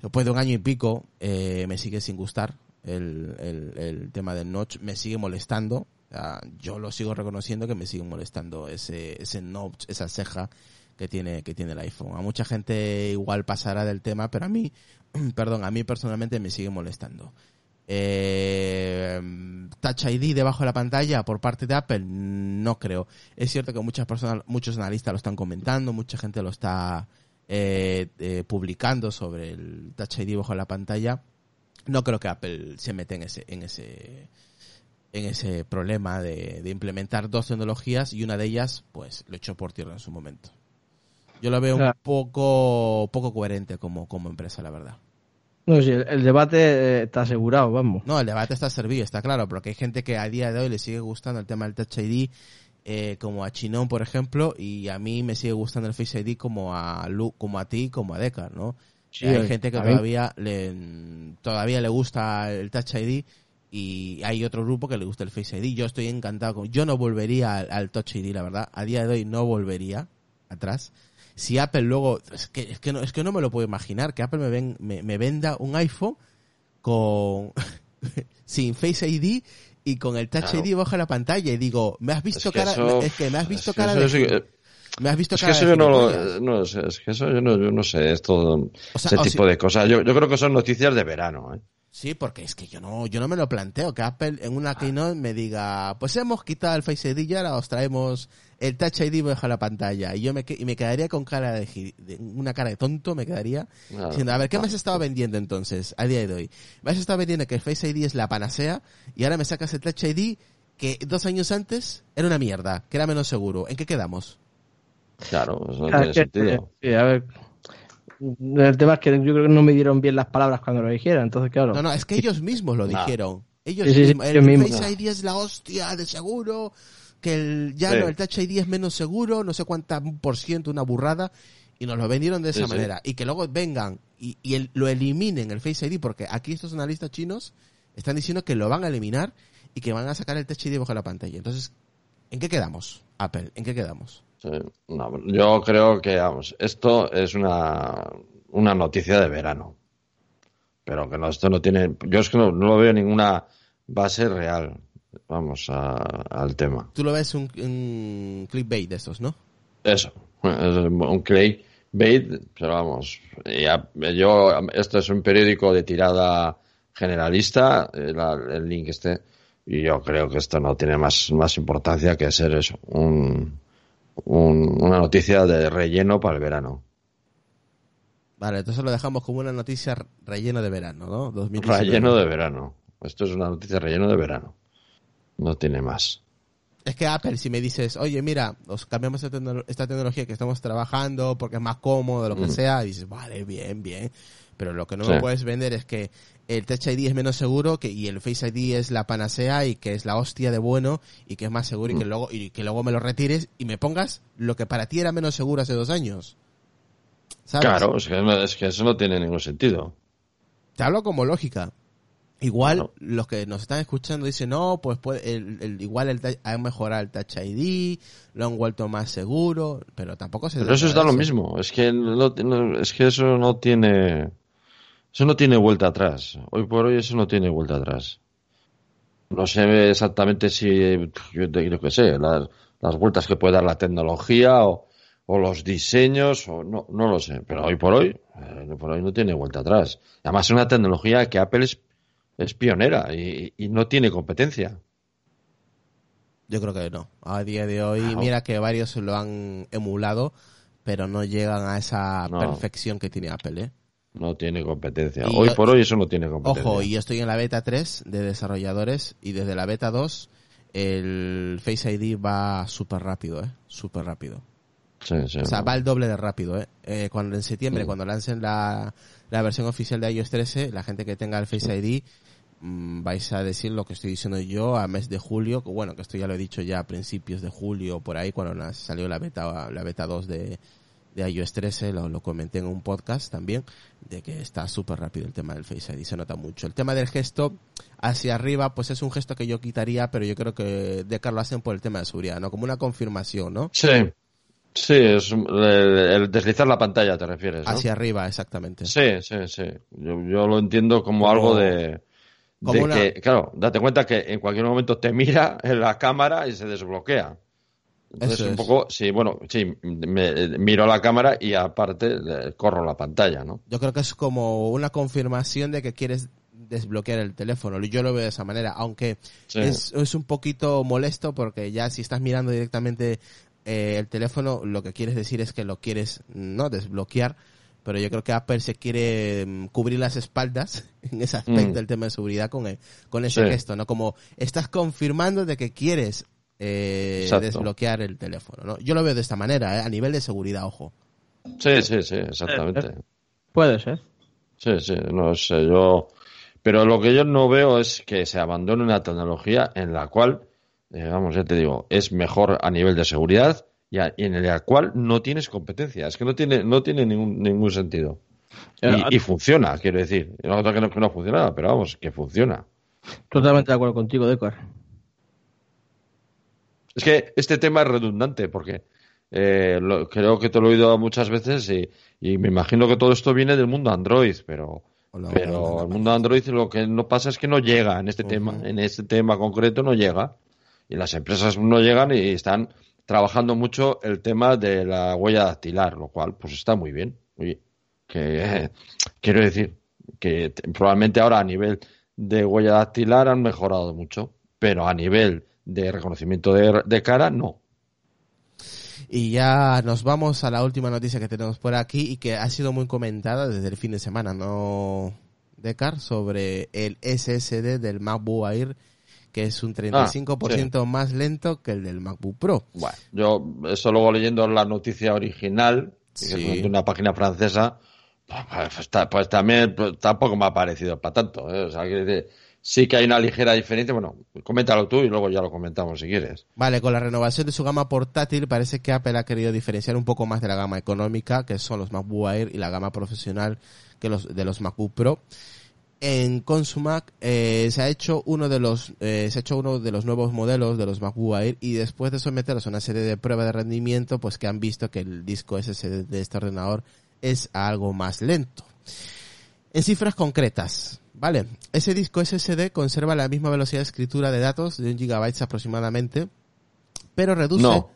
después de un año y pico, eh, me sigue sin gustar el, el, el tema del notch, me sigue molestando, yo lo sigo reconociendo que me sigue molestando ese, ese notch, esa ceja que tiene, que tiene el iPhone. A mucha gente igual pasará del tema, pero a mí, perdón, a mí personalmente me sigue molestando. Eh, Touch ID debajo de la pantalla por parte de Apple, no creo. Es cierto que muchas personas, muchos analistas lo están comentando, mucha gente lo está eh, eh, publicando sobre el Touch ID debajo de la pantalla. No creo que Apple se mete en ese, en ese, en ese problema de, de, implementar dos tecnologías y una de ellas, pues, lo echó por tierra en su momento. Yo lo veo un poco, poco coherente como, como empresa, la verdad. No, sí, el, el debate eh, está asegurado, vamos. No, el debate está servido, está claro, porque hay gente que a día de hoy le sigue gustando el tema del Touch ID, eh, como a Chinón, por ejemplo, y a mí me sigue gustando el Face ID como a Lu, como a ti, como a Decar, ¿no? Sí, hay gente que todavía le, todavía le gusta el Touch ID y hay otro grupo que le gusta el Face ID. Yo estoy encantado con, yo no volvería al, al, Touch ID, la verdad. A día de hoy no volvería atrás. Si Apple luego, es que, es que no, es que no me lo puedo imaginar, que Apple me, ven, me, me venda un iPhone con, sin Face ID y con el Touch claro. ID bajo la pantalla y digo, me has visto es que cara, eso, es que me has visto cara de, sí que- me has visto Es que eso yo no lo, no es que eso yo no, yo no sé, esto, O sea, ese tipo de cosas. Yo, yo creo que son noticias de verano, ¿eh? Sí, porque es que yo no, yo no me lo planteo, que Apple en una keynote me diga, pues hemos quitado el Face ID y ahora os traemos el Touch ID bajo la pantalla. Y yo me, que- y me quedaría con cara de, de- una cara de tonto, me quedaría Claro. diciendo, a ver, ¿qué me has estado vendiendo entonces, a día de hoy? Me has estado vendiendo que el Face ID es la panacea y ahora me sacas el Touch ID que dos años antes era una mierda, que era menos seguro. ¿En qué quedamos? Claro, eso no Ah, tiene sentido. sí, a ver. El tema es que yo creo que no me dieron bien las palabras cuando lo dijera, entonces claro. No, no, es que ellos mismos lo dijeron. Ellos Sí, sí, sí, mismos. el. Face ID es la hostia de seguro. Que el, ya Sí. no, el Touch ID es menos seguro, no sé cuánta por ciento, una burrada. Y nos lo vendieron de esa Sí, sí. manera. Y que luego vengan y, y el- lo eliminen el Face ID, porque aquí estos analistas chinos están diciendo que lo van a eliminar y que van a sacar el Touch ID bajo la pantalla. Entonces, ¿en qué quedamos, Apple? ¿En qué quedamos? Sí, no, yo creo que, vamos, esto es una, una noticia de verano. Pero que no, esto no tiene, yo es que no, no lo veo ninguna base real, vamos, a- al tema. Tú lo ves un, un clickbait de estos, ¿no? Eso, es un clickbait, pero vamos, ya- yo, esto es un periódico de tirada generalista, el, el link este, y yo creo que esto no tiene más, más importancia que ser eso, un, un- una noticia de relleno para el verano. Vale, entonces lo dejamos como una noticia relleno de verano, ¿no? 2019. Relleno de verano. Esto es una noticia relleno de verano. No tiene más. Es que Apple, si me dices, oye, mira, os cambiamos esta, tecno- esta tecnología que estamos trabajando porque es más cómodo, lo que Mm. sea, y dices, vale, bien, bien. Pero lo que no Sí. me puedes vender es que el Touch ID es menos seguro que, y el Face ID es la panacea y que es la hostia de bueno y que es más seguro y que Mm. luego, y que luego me lo retires y me pongas lo que para ti era menos seguro hace dos años. ¿Sabes? Claro, es que, no- es que eso no tiene ningún sentido. Te hablo como lógica. Igual los que nos están escuchando dicen, no, pues puede, el, el- igual el, han mejorado el Touch ID, lo han vuelto más seguro, pero tampoco se Pero eso está lo mismo. Es que, no- no- es que eso no tiene. Eso no tiene vuelta atrás. Hoy por hoy eso no tiene vuelta atrás. No sé exactamente si. Yo qué sé, las, las vueltas que puede dar la tecnología o, o los diseños, o no, no lo sé. Pero hoy por hoy, eh, por hoy no tiene vuelta atrás. Además, es una tecnología que Apple es, es pionera y, y no tiene competencia. Yo creo que no. A día de hoy, Claro. mira que varios lo han emulado, pero no llegan a esa No. perfección que tiene Apple, ¿eh? No tiene competencia. Y hoy yo- por hoy eso no tiene competencia. Ojo, y yo estoy en la beta 3 de desarrolladores y desde la beta 2 el Face ID va súper rápido, ¿eh? Súper rápido. Sí, sí, O sea, va el doble de rápido, ¿eh? Eh, cuando en septiembre, cuando lancen la, la versión oficial de iOS 13, la gente que tenga el Face ID mm, vais a decir lo que estoy diciendo yo a mes de julio, que bueno, que esto ya lo he dicho ya a principios de julio, por ahí, cuando salió la beta, la beta 2 de, de iOS 13, lo, lo comenté en un podcast también, de que está súper rápido el tema del Face ID, se nota mucho. El tema del gesto hacia arriba, pues es un gesto que yo quitaría, pero yo creo que Decar lo hacen por el tema de seguridad, ¿no? Como una confirmación, ¿no? Sí. Sí, es el, el deslizar la pantalla, te refieres, ¿no? Hacia arriba, exactamente. Sí, sí, sí. Yo, yo lo entiendo como, Como- algo de, como de una- que, claro, date cuenta que en cualquier momento te mira en la cámara y se desbloquea. Entonces, Eso un es. poco, sí, bueno, sí, me, miro la cámara y aparte eh, corro la pantalla, ¿no? Yo creo que es como una confirmación de que quieres desbloquear el teléfono. Yo lo veo de esa manera, aunque Sí. es, es un poquito molesto porque ya si estás mirando directamente eh, el teléfono, lo que quieres decir es que lo quieres no desbloquear, pero yo creo que Apple se quiere mm, cubrir las espaldas en ese aspecto Mm. del tema de seguridad con, el- con ese Sí. gesto, ¿no? Como estás confirmando de que quieres eh, desbloquear el teléfono, ¿no? Yo lo veo de esta manera, ¿eh? a nivel de seguridad, ojo. Sí, sí, sí, exactamente. Puede ser. Sí, sí, no sé, yo... Pero lo que yo no veo es que se abandone una tecnología en la cual, eh, vamos, ya te digo, es mejor a nivel de seguridad y, a- y en la cual no tienes competencia. Es que no tiene, no tiene ningún, ningún sentido. Eh, Y, y funciona, quiero decir. No que no, que no funciona, pero vamos, que funciona. Totalmente de acuerdo contigo, Decor. Es que este tema es redundante porque eh, lo- creo que te lo he oído muchas veces y, y me imagino que todo esto viene del mundo Android, pero Hola, pero hola, hola. el mundo Android lo que no pasa es que no llega en este tema, en este tema concreto no llega y las empresas no llegan y están trabajando mucho el tema de la huella dactilar, lo cual pues está muy bien. Oye, que eh, quiero decir que te- probablemente ahora a nivel de huella dactilar han mejorado mucho, pero a nivel de reconocimiento de, de cara no. Y ya nos vamos a la última noticia que tenemos por aquí y que ha sido muy comentada desde el fin de semana, ¿no, Decar? Sobre el SSD del MacBook Air, que es un 35% más lento que el del MacBook Pro. Bueno, yo eso luego leyendo la noticia original, que Sí. es de una página francesa, pues, pues también pues, tampoco me ha parecido para tanto. ¿eh? O sea, decir, sí que hay una ligera diferencia. Bueno, coméntalo tú y luego ya lo comentamos si quieres. Vale, con la renovación de su gama portátil parece que Apple ha querido diferenciar un poco más de la gama económica, que son los MacBook Air, y la gama profesional que los de los MacBook Pro. En Consumac eh, se ha hecho uno de los eh, se ha hecho uno de los nuevos modelos de los MacBook Air y después de someterlos a una serie de pruebas de rendimiento, pues que han visto que el disco SSD de este ordenador es algo más lento. En cifras concretas, ¿vale? Ese disco SSD conserva la misma velocidad de escritura de datos de un gigabyte aproximadamente, pero reduce, No,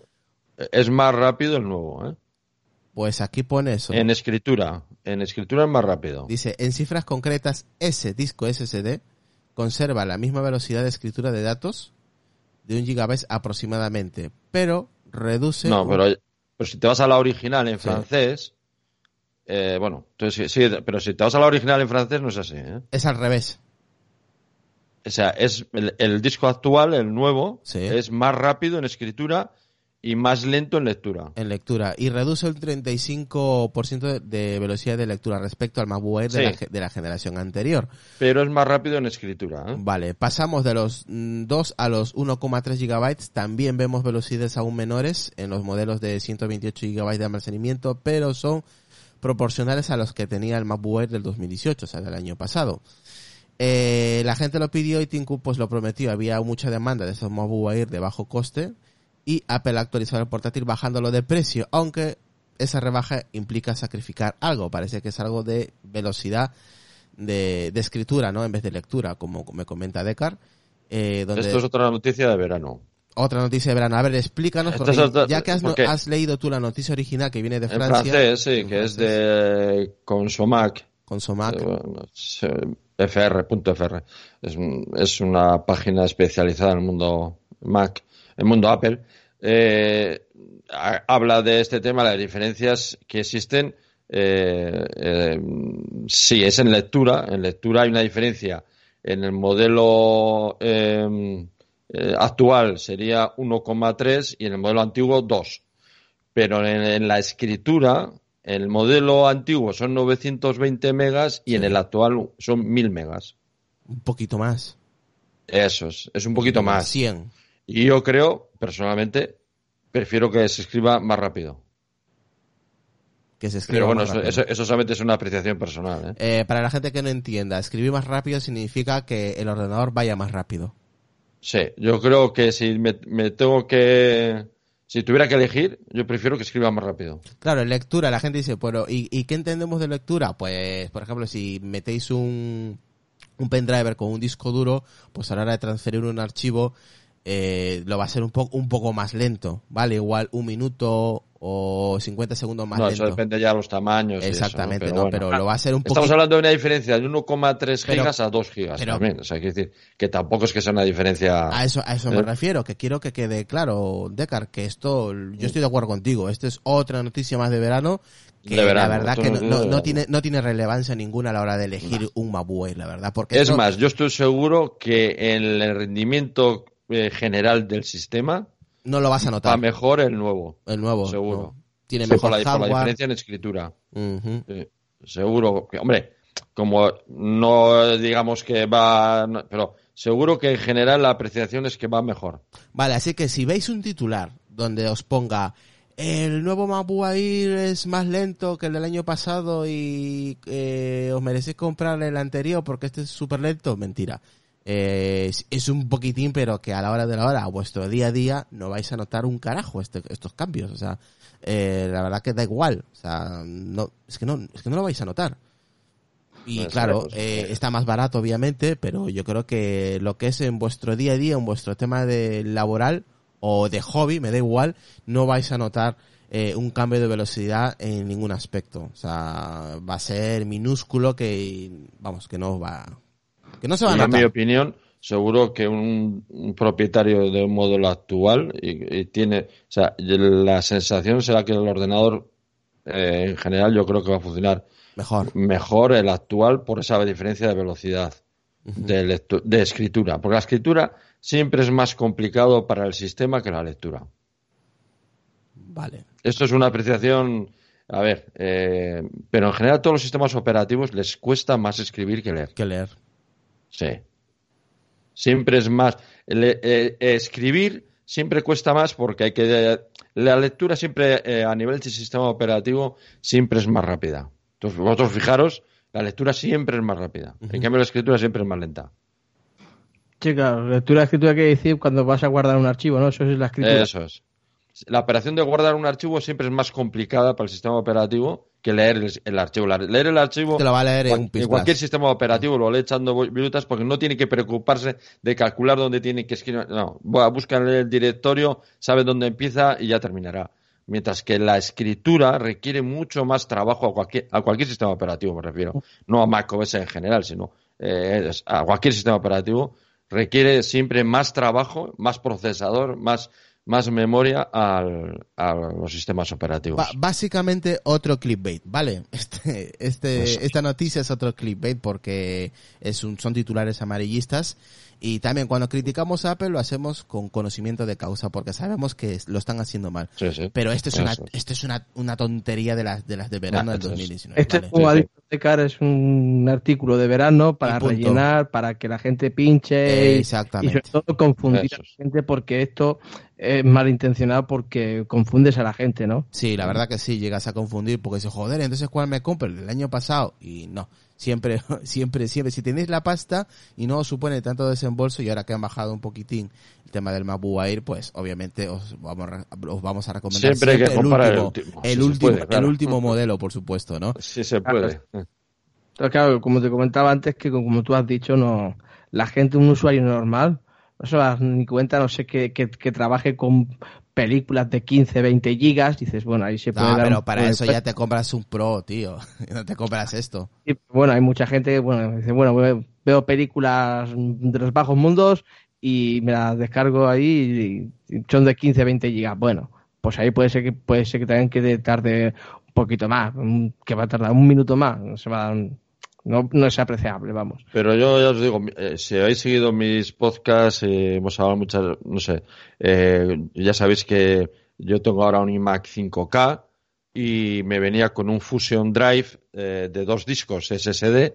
es más rápido el nuevo. ¿eh? pues aquí pone eso. En escritura, en escritura es más rápido. Dice, en cifras concretas, ese disco SSD conserva la misma velocidad de escritura de datos de un gigabyte aproximadamente, pero reduce... No, un- pero, pero si te vas a la original en Sí. francés, francés, eh, bueno, entonces sí, pero si te vas a la original en francés no es así. ¿eh? Es al revés. O sea, es el, el disco actual, el nuevo, Sí. es más rápido en escritura y más lento en lectura. en lectura y reduce el 35% de- velocidad de lectura respecto al MacBook Air de, la, de la generación anterior. Pero es más rápido en escritura. ¿eh? Vale, pasamos de los mm, 2 a los 1,3 gigabytes. También vemos velocidades aún menores en los modelos de 128 gigabytes de almacenamiento, pero son proporcionales a los que tenía el MacBook Air del 2018, o sea, del año pasado. Eh, la gente lo pidió y Cook pues lo prometió. Había mucha demanda de estos MacBook Air de bajo coste y Apple ha actualizado el portátil bajándolo de precio, aunque esa rebaja implica sacrificar algo. Parece que es algo de velocidad de, de escritura, ¿no? En vez de lectura, como me comenta Decar. Eh, Esto es otra noticia de verano. Otra noticia de verano. A ver, explícanos, porque ya que has, porque- has leído tú la noticia original que viene de En Francia. francés, sí, en que es de Consomac. Con Somac. eh, fr.fr. Es, un- es una página especializada en el mundo Mac, el mundo Apple. Eh, ha- habla de este tema, las diferencias que existen. Eh, eh, sí, es en lectura. En lectura hay una diferencia. En el modelo eh, actual sería 1,3 y en el modelo antiguo 2. Pero en, en la escritura, el modelo antiguo son 920 megas y en el actual son 1000 megas. Un poquito más. Eso es, es un poquito más. 100. Y yo creo, personalmente, prefiero que se escriba más rápido. Que se escriba Pero bueno, más eso, eso solamente es una apreciación personal. ¿eh? Eh, para la gente que no entienda, escribir más rápido significa que el ordenador vaya más rápido. Sí, yo creo que si me, tengo que... Si tuviera que elegir, yo prefiero que escriba más rápido. Claro, lectura, la gente dice, pero ¿y, ¿y qué entendemos de lectura? Pues, por ejemplo, si metéis un, un pendrive con un disco duro, pues a la hora de transferir un archivo, eh, lo va a ser un, poco un poco más lento, ¿vale? Igual un minuto o 50 segundos más no, lento. eso depende ya de los tamaños. y eso, ¿no? Exactamente, Pero no, bueno. pero lo va a ser un poco... Estamos hablando de una diferencia de 1,3 Pero- gigas a 2 gigas pero- también. O sea, quiere decir que tampoco es que sea una diferencia... A eso, a eso me Eh. refiero, que quiero que quede claro, Decar, que esto, yo estoy de acuerdo contigo, esto es otra noticia más de verano, que De verano, la verdad que no no, no- tiene, no tiene relevancia ninguna a la hora de elegir un Mabue, la verdad, porque Es esto- más, yo estoy seguro que el rendimiento eh, general del sistema no lo vas a va notar, mejor el nuevo. el nuevo, seguro. no. tiene Sí, mejor por, la, por la diferencia en escritura. Sí, seguro que, hombre, como no digamos que va, no- pero seguro que en general la apreciación es que va mejor. Vale, así que si veis un titular donde os ponga el nuevo Mabu Air es más lento que el del año pasado y eh, os merecéis comprar el anterior porque este es súper lento, mentira. Eh, es, es un poquitín, pero que a la hora de la hora, a vuestro día a día, no vais a notar un carajo este- estos cambios. O sea, eh, la verdad que da igual. O sea, no, es que no, es que no lo vais a notar. Y Pues, claro, eh, está más barato obviamente, pero yo creo que lo que es en vuestro día a día, en vuestro tema de laboral o de hobby, me da igual, no vais a notar eh, un cambio de velocidad en ningún aspecto. O sea, va a ser minúsculo que, vamos, que no va, que no se va a Y en mi opinión, seguro que un, un propietario de un módulo actual y, y tiene, o sea, la sensación será que el ordenador eh, en general yo creo que va a funcionar Mejor. mejor el actual por esa diferencia de velocidad de, escritura, porque la escritura siempre es más complicado para el sistema que la lectura. Vale. Esto es una apreciación, a ver, eh, pero en general a todos los sistemas operativos les cuesta más escribir que leer. Que leer. Sí. Siempre es más. le- eh, escribir siempre cuesta más porque hay que. La lectura siempre, eh, a nivel del sistema operativo, siempre es más rápida. Entonces, vosotros fijaros, la lectura siempre es más rápida. En cambio, la escritura siempre es más lenta. Sí, claro, lectura, escritura quiere decir cuando vas a guardar un archivo, ¿no? Eso es la escritura. Eso es. La operación de guardar un archivo siempre es más complicada para el sistema operativo que leer el, el archivo. Leer el archivo Te lo va a leer en cualquier sistema operativo lo lee echando minutos porque no tiene que preocuparse de calcular dónde tiene que escribir. No, va a buscar el directorio, sabe dónde empieza y ya terminará. Mientras que la escritura requiere mucho más trabajo a cualquier, a cualquier sistema operativo, me refiero. No a macOS en general, sino eh, a cualquier sistema operativo requiere siempre más trabajo, más procesador, más, más memoria al- a los sistemas operativos. Ba- básicamente otro clickbait, ¿vale? Este, este, esta noticia es otro clickbait porque es un, son titulares amarillistas y también cuando criticamos a Apple lo hacemos con conocimiento de causa porque sabemos que lo están haciendo mal. Sí, sí. Pero esto es una, Eso esto es una, una tontería de las de las de verano Nah, del esto es- 2019. Este, ¿vale? como Sí, es un artículo de verano para rellenar, para que la gente pinche y- y Exactamente. sobre todo confundir Eso a la gente porque esto es malintencionado porque confundes a la gente, ¿no? Sí, la verdad que sí, llegas a confundir porque dices, joder, entonces ¿cuál me compro? ¿El año pasado? Y no, siempre, siempre, siempre, si tenéis la pasta y no os supone tanto desembolso y ahora que han bajado un poquitín el tema del Mabu Air, pues obviamente os vamos, a- os vamos a recomendar Siempre hay que el comparar el último, último, el si último, puede, claro. el último modelo, por supuesto, ¿no? Sí se puede. Pero claro, como te comentaba antes, que como tú has dicho, no la gente, un usuario normal, no se va ni cuenta, no sé, que, que, que trabaje con películas de 15, 20 gigas, dices, bueno, ahí se puede No, dar pero un para eso ya te compras un Pro, tío. No te compras esto. Y, bueno, hay mucha gente que bueno, dice, bueno, veo- películas de los bajos mundos y me las descargo ahí y son de 15, 20 gigas. Bueno, pues ahí puede ser que puede ser que también que tarde un poquito más, un- que va a tardar un minuto más, se va a- no, es apreciable, vamos. Pero yo ya os digo, eh, si habéis seguido mis podcasts, eh, hemos hablado muchas, no sé, eh, ya sabéis que yo tengo ahora un iMac 5K y me venía con un Fusion Drive de dos discos SSD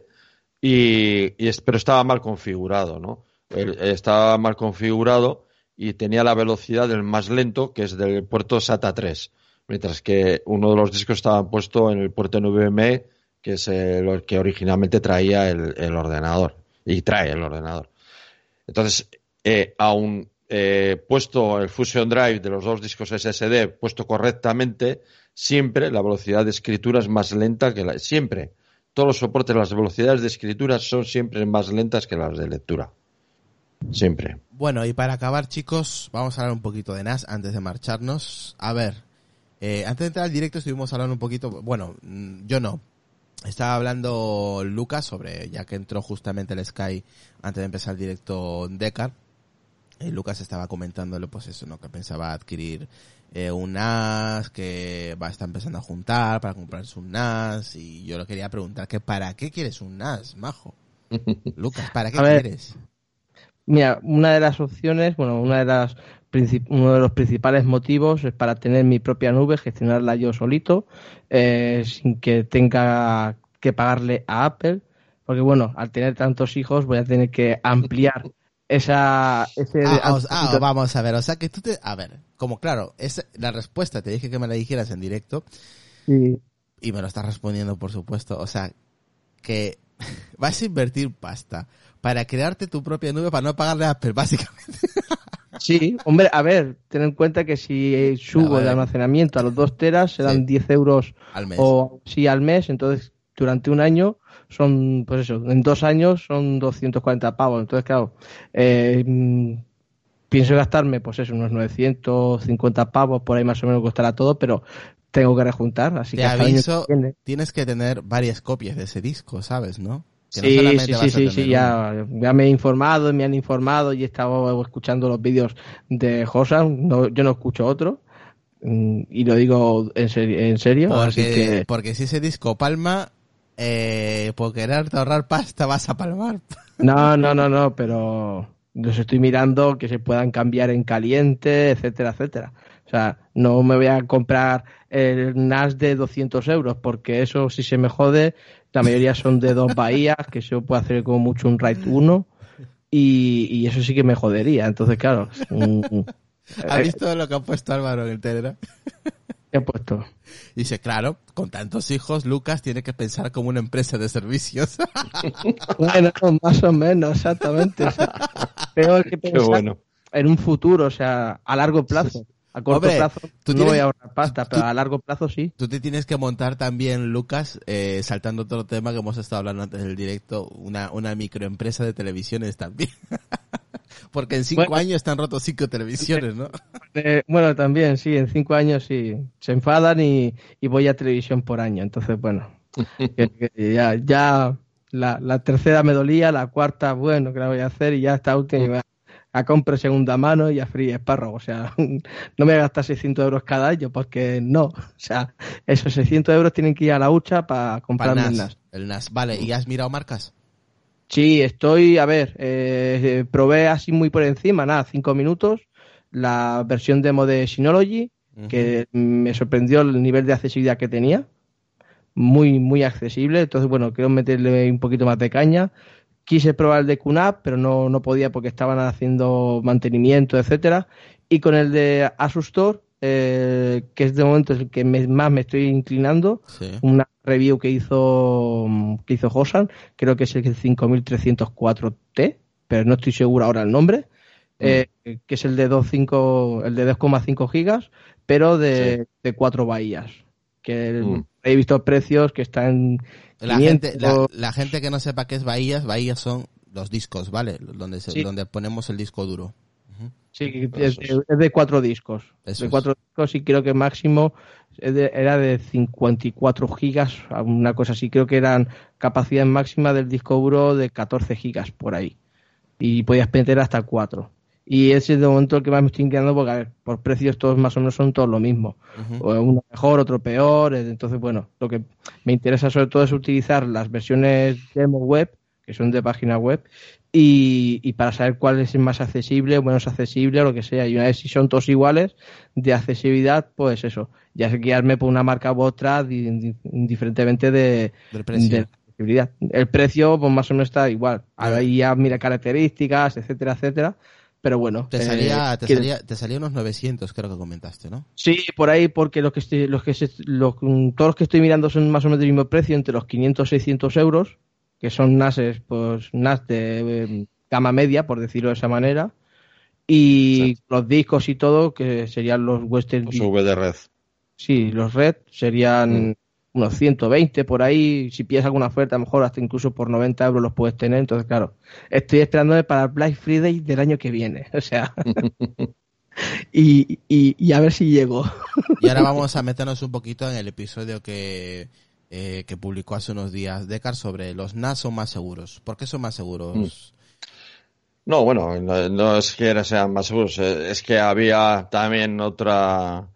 y, pero estaba mal configurado, ¿no? estaba mal configurado y tenía la velocidad del más lento, que es del puerto SATA 3, mientras que uno de los discos estaba puesto en el puerto NVMe, que es el que originalmente traía el, ordenador y trae el ordenador. Entonces, eh, aún eh, puesto el Fusion Drive de los dos discos SSD puesto correctamente, siempre la velocidad de escritura es más lenta que la. Siempre. Todos los soportes, las velocidades de escritura son siempre más lentas que las de lectura. Siempre. Bueno, y para acabar, chicos, vamos a hablar un poquito de NAS antes de marcharnos. A ver, eh, antes de entrar al directo estuvimos hablando un poquito, bueno, mm, yo no. Estaba hablando Lucas sobre, ya que entró justamente el Sky antes de empezar el directo Decar. Y Lucas estaba comentándole, pues eso, ¿no? Que pensaba adquirir eh, un NAS, que va a estar empezando a juntar para comprarse un NAS. Y yo le quería preguntar que ¿para qué quieres un NAS, majo? Lucas, ¿para qué quieres? Mira, una de las opciones, bueno, una de las uno de los principales motivos es para tener mi propia nube, gestionarla yo solito, eh, sin que tenga que pagarle a Apple, porque bueno, al tener tantos hijos voy a tener que ampliar esa ese ah, ah, vamos a ver, o sea que tú te, a ver, como claro, es la respuesta, te dije que me la dijeras en directo. Y me lo estás respondiendo, por supuesto, o sea, que vas a invertir pasta para crearte tu propia nube para no pagarle a Apple, básicamente. Sí, hombre, a ver, ten en cuenta que si subo el almacenamiento a los 2 teras, se dan 10 euros al mes. o sí al mes, entonces durante un año son, pues eso, en dos años son 240 pavos. Entonces, claro, eh, pienso gastarme, pues eso, unos 950 pavos, por ahí más o menos costará todo, pero tengo que rejuntar, así Te que aviso, tienes que tener varias copias de ese disco, ¿sabes, no? Sí, sí, sí, sí, sí, ya, ya, me he informado, me han informado y he estado escuchando los vídeos de Josan, no, yo no escucho otro, mm, y lo digo en, serio, en serio. Porque, porque si ese disco palma, eh, por querer ahorrar pasta vas a palmar. No, no, no, no, pero los estoy mirando que se puedan cambiar en caliente, etcétera, etcétera. O sea, no me voy a comprar el NAS de 200 euros porque eso si se me jode, la mayoría son de dos bahías, que yo puedo hacer como mucho un RAID 1 y, y eso sí que me jodería. Entonces, claro. ¿Has visto lo que ha puesto Álvaro en el Telegram? ¿Qué ha puesto? Dice, claro, con tantos hijos, Lucas tiene que pensar como una empresa de servicios. bueno, más o menos, exactamente. Pero que pensar en un futuro, o sea, a largo plazo. A corto plazo tú no voy a ahorrar pasta, pero a largo plazo sí. Tú te tienes que montar también, Lucas, eh, saltando otro tema que hemos estado hablando antes del directo, una, una microempresa de televisiones también. Porque en cinco años están rotos cinco televisiones, ¿no? Eh, bueno, también, sí, en cinco años sí. Se enfadan y, y voy a televisión por año. Entonces, bueno, ya, ya la, la, tercera me dolía, la cuarta, bueno, que la voy a hacer y ya esta última a compra segunda mano y a free espárrago. O sea, no me voy a gastar 600 euros cada año porque no. O sea, esos 600 euros tienen que ir a la hucha para comprar el NAS. El NAS. Vale, ¿y has mirado marcas? Sí, estoy, a ver, eh, probé así muy por encima, nada, cinco minutos, la versión demo de Synology, que me sorprendió el nivel de accesibilidad que tenía. Muy, muy accesible. Entonces, bueno, quiero meterle un poquito más de caña. Quise probar el de QNAP, pero no, no podía porque estaban haciendo mantenimiento, etcétera. Y con el de Asus Store, eh, que es de momento el que más me estoy inclinando, una review que hizo que hizo Hosan, creo que es el 5304T, pero no estoy seguro ahora el nombre, mm. eh, que es el de 2.5, el de 2,5 gigas, pero de, de cuatro bahías. Que mm. He visto precios que están la gente, la, gente que no sepa qué es bahías, bahías son los discos, ¿vale? Donde, donde ponemos el disco duro. Sí, es, de cuatro discos. de cuatro discos y creo que máximo era de 54 gigas, una cosa así. Creo que eran capacidad máxima del disco duro de 14 gigas por ahí. Y podías meter hasta cuatro. Y ese es de momento el que más me estoy porque, a ver, por precios todos más o menos son todos lo mismo. Uno mejor, otro peor. Eh, entonces, bueno, lo que me interesa sobre todo es utilizar las versiones demo web, que son de página web, y, y para saber cuál es más accesible menos accesible o lo que sea. Y una vez si son todos iguales de accesibilidad, pues eso, ya sé guiarme por una marca u otra, indiferentemente de, del precio. posibilidad. El precio, pues más o menos está igual. Ahí ya mira características, etcétera, etcétera. Pero bueno. Te salía, te, salía, te salía unos 900, creo que comentaste, ¿no? Sí, por ahí, porque los que estoy, los que los, todos los que estoy mirando son más o menos del mismo precio, entre los 500 y 600 euros, que son NASes, pues NAS de eh, gama media, por decirlo de esa manera. Y los discos y todo, que serían los Western. Los V de red. Sí, los Red serían. Mm unos 120 por ahí. Si pides alguna oferta, a lo mejor hasta incluso por 90 euros los puedes tener. Entonces, claro, estoy esperándome para el Black Friday del año que viene. O sea. y, y, a ver si llego. y ahora vamos a meternos un poquito en el episodio que, eh, que publicó hace unos días Decar sobre los NAS son más seguros. ¿Por qué son más seguros? Mm. No, bueno, no, es que sean más seguros, eh, es que había también otra,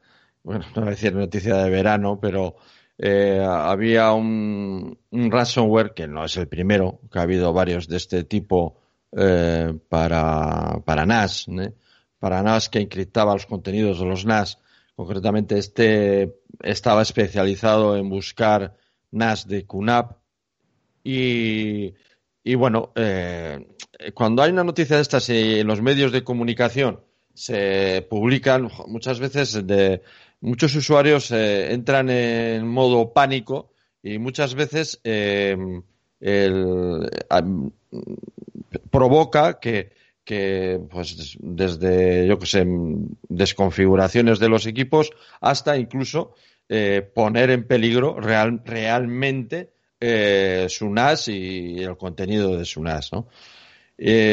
bueno, no voy a decir noticia de verano, pero eh, había un, ransomware que no es el primero, que ha habido varios de este tipo eh, para, para NAS, para NAS que encriptaba los contenidos de los NAS. Concretamente, este estaba especializado en buscar NAS de QNAP y, y bueno, eh, cuando hay una noticia de estas en los medios de comunicación se publican muchas veces de muchos usuarios eh, entran en modo pánico y muchas veces eh, provoca que, pues desde yo que sé desconfiguraciones de los equipos hasta incluso eh, poner en peligro real, realmente su NAS y el contenido de su NAS, ¿no?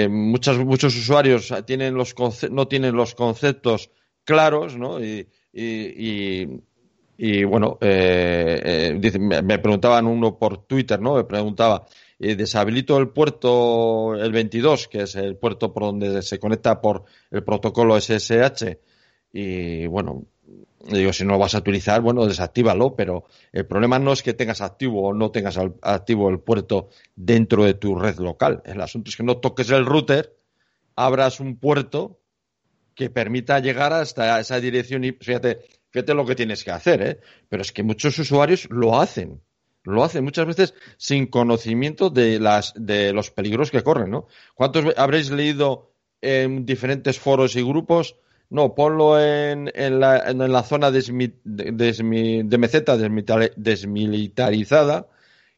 muchos, muchos usuarios tienen los no tienen los conceptos claros, ¿no? Y, y, bueno, eh, eh me preguntaban uno por Twitter, ¿no? Me preguntaba, eh, deshabilito el puerto, el 22, que es el puerto por donde se conecta por el protocolo SSH. Y bueno, digo, si no lo vas a utilizar, bueno, desactívalo, pero el problema no es que tengas activo o no tengas activo el puerto dentro de tu red local. El asunto es que no toques el router, abras un puerto que permita llegar hasta esa dirección y fíjate, fíjate lo que tienes que hacer, ¿eh? Pero es que muchos usuarios lo hacen. Lo hacen muchas veces sin conocimiento de las de los peligros que corren, ¿no? ¿Cuántos habréis leído en diferentes foros y grupos? No, ponlo en, en, la, en la zona de meseta desmilitarizada,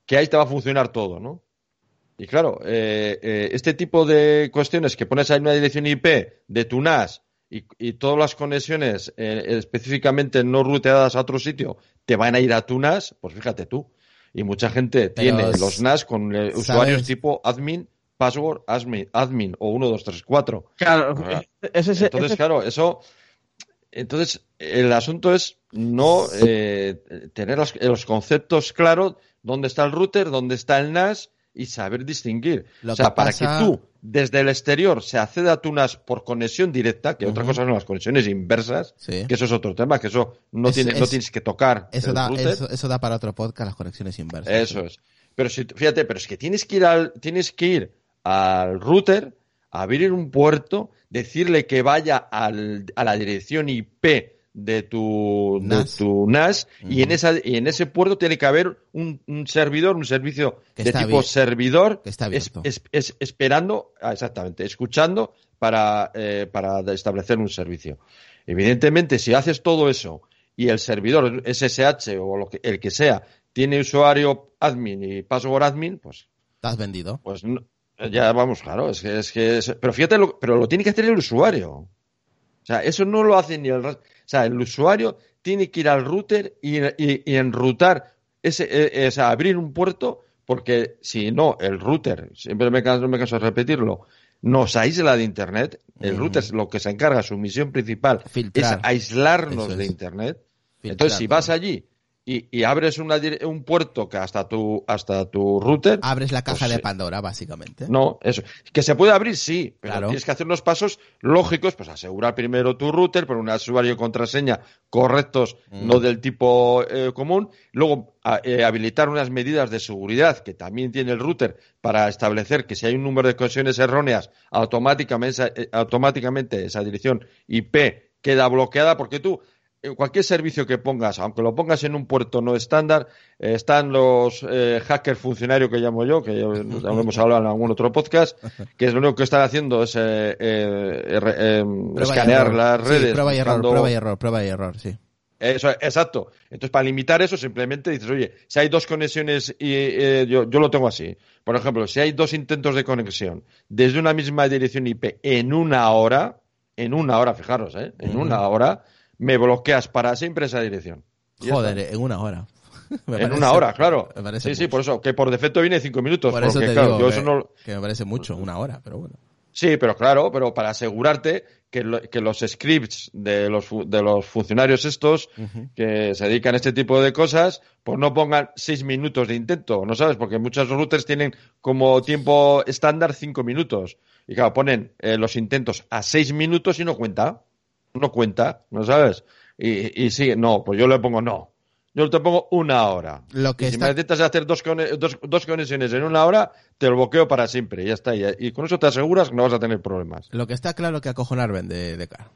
que ahí te va a funcionar todo, ¿no? Y claro, eh, eh, este tipo de cuestiones que pones ahí una dirección IP de tu NAS y, todas las conexiones eh, específicamente no ruteadas a otro sitio te van a ir a tu NAS, pues fíjate tú. Y mucha gente tiene los NAS con eh, usuarios tipo admin, password, admin, admin o 1, 2, 3, 4. Claro, entonces, claro, eso. Entonces, el asunto es no eh, tener los, los conceptos claros, dónde está el router, dónde está el NAS y saber distinguir. o sea, para que tú desde el exterior se acceda a tu NAS por conexión directa, que otra cosa son las conexiones inversas, que eso es otro tema, que eso no, tiene, no tienes que tocar. Eso da, eso, da para otro podcast, las conexiones inversas. Eso es. Pero si, fíjate, pero es que tienes que ir al, tienes que ir al router, abrir un puerto, decirle que vaya al, a la dirección IP de tu NAS, tu NAS y en esa y en ese puerto tiene que haber un, servidor, un servicio de tipo servidor que está es, esperando, ah, exactamente, escuchando para, eh, para establecer un servicio. Evidentemente, si haces todo eso y el servidor SSH o lo que, el que sea tiene usuario admin y password admin, pues estás vendido. Pues ya vamos, claro, es que es que pero fíjate, pero lo tiene que hacer el usuario. O sea, eso no lo hace ni el sea, el usuario tiene que ir al router y, enrutar, ese, e, e, abrir un puerto, porque si no, el router, siempre me canso, me canso de repetirlo, nos aísla de Internet. El router es lo que se encarga, su misión principal es aislarnos de Internet. Entonces, si vas allí y, abres un puerto que hasta tu, hasta tu router. Abres la caja pues, de Pandora, básicamente. No, eso. Que se puede abrir, sí, pero tienes que hacer unos pasos lógicos, pues asegurar primero tu router, por un usuario y contraseña correctos, mm. no del tipo eh, común. Luego, eh, habilitar unas medidas de seguridad que también tiene el router para establecer que si hay un número de conexiones erróneas, automáticamente, eh, automáticamente esa dirección IP queda bloqueada, porque tú cualquier servicio que pongas, aunque lo pongas en un puerto no estándar, eh, están los eh, hackers funcionarios que llamo yo, que ya lo hemos hablado en algún otro podcast, que es lo único que están haciendo es eh, eh, eh, escanear error. las Sí, redes. prueba y error, buscando- prueba y error, prueba y error, sí. Eso, exacto. Entonces, para limitar eso, simplemente dices, oye, si hay dos conexiones y eh, yo, yo lo tengo así. Por ejemplo, si hay dos intentos de conexión desde una misma dirección IP en una hora, en una hora, fijaros, ¿eh? En una hora, me bloqueas para siempre esa dirección. Joder, en una hora. Me En parece- una hora, claro. Me parece Sí, sí, por eso, que por defecto viene cinco minutos. Por eso porque, te claro, digo yo que, eso no, que me parece mucho, una hora, pero bueno. Sí, pero claro, pero para asegurarte que, lo- que los scripts de los, de los funcionarios estos que se dedican a este tipo de cosas, pues no pongan seis minutos de intento, ¿no sabes? Porque muchos routers tienen como tiempo estándar cinco minutos. Y claro, ponen eh, los intentos a seis minutos y no cuenta. No cuenta, ¿no sabes? Y, y sí, no, pues yo le pongo no. Yo te pongo una hora. Lo que Y si está- me intentas hacer dos, dos, dos conexiones en una hora, te lo bloqueo para siempre. Y ya está. Y, y con eso te aseguras que no vas a tener problemas. Lo que está claro que acojonar vende de cara.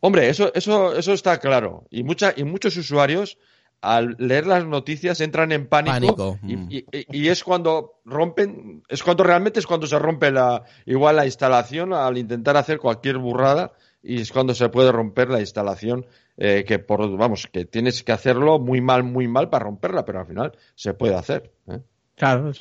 Hombre, eso, eso, eso está claro. Y, mucha, y muchos usuarios, al leer las noticias, entran en pánico. Pánico, Y, mm. y- y es cuando rompen, es cuando realmente es cuando se rompe la, igual la instalación al intentar hacer cualquier burrada. Y es cuando se puede romper la instalación, eh, que por, vamos, que tienes que hacerlo muy mal, muy mal para romperla, pero al final se puede hacer. ¿eh? Claro,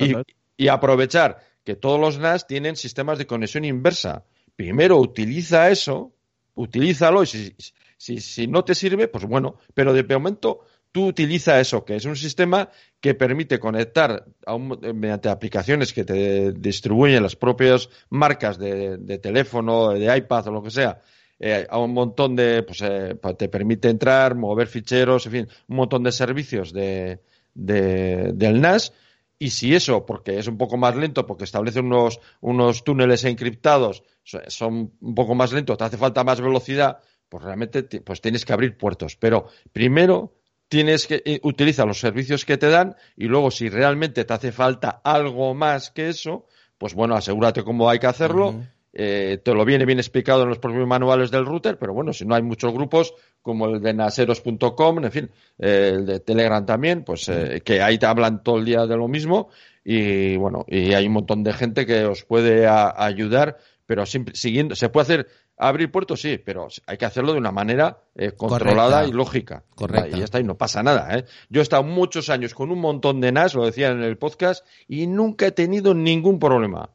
y, aprovechar que todos los NAS tienen sistemas de conexión inversa. Primero utiliza eso, utilízalo y si, si, si no te sirve, pues bueno, pero de momento tú utiliza eso, que es un sistema que permite conectar a un- mediante aplicaciones que te distribuyen las propias marcas de, de teléfono, de iPad o lo que sea, eh, a un montón de, pues eh, te permite entrar, mover ficheros, en fin, un montón de servicios de, de- del NAS. Y si eso, porque es un poco más lento, porque establece unos, unos túneles encriptados, so- son un poco más lentos, te hace falta más velocidad, pues realmente pues tienes que abrir puertos. Pero primero tienes que eh, utiliza los servicios que te dan y luego si realmente te hace falta algo más que eso, pues bueno, asegúrate cómo hay que hacerlo. Eh, te lo viene bien explicado en los propios manuales del router, pero bueno, si no hay muchos grupos como el de naseros.com, en fin, eh, el de Telegram también, pues eh, que ahí te hablan todo el día de lo mismo y bueno, y hay un montón de gente que os puede a- ayudar, pero siempre, siguiendo, se puede hacer abrir puertos, sí, pero hay que hacerlo de una manera eh, controlada Correcta. y lógica. Correcta. Y ya está, y no pasa nada, ¿eh? Yo he estado muchos años con un montón de NAS, lo decía en el podcast, y nunca he tenido ningún problema.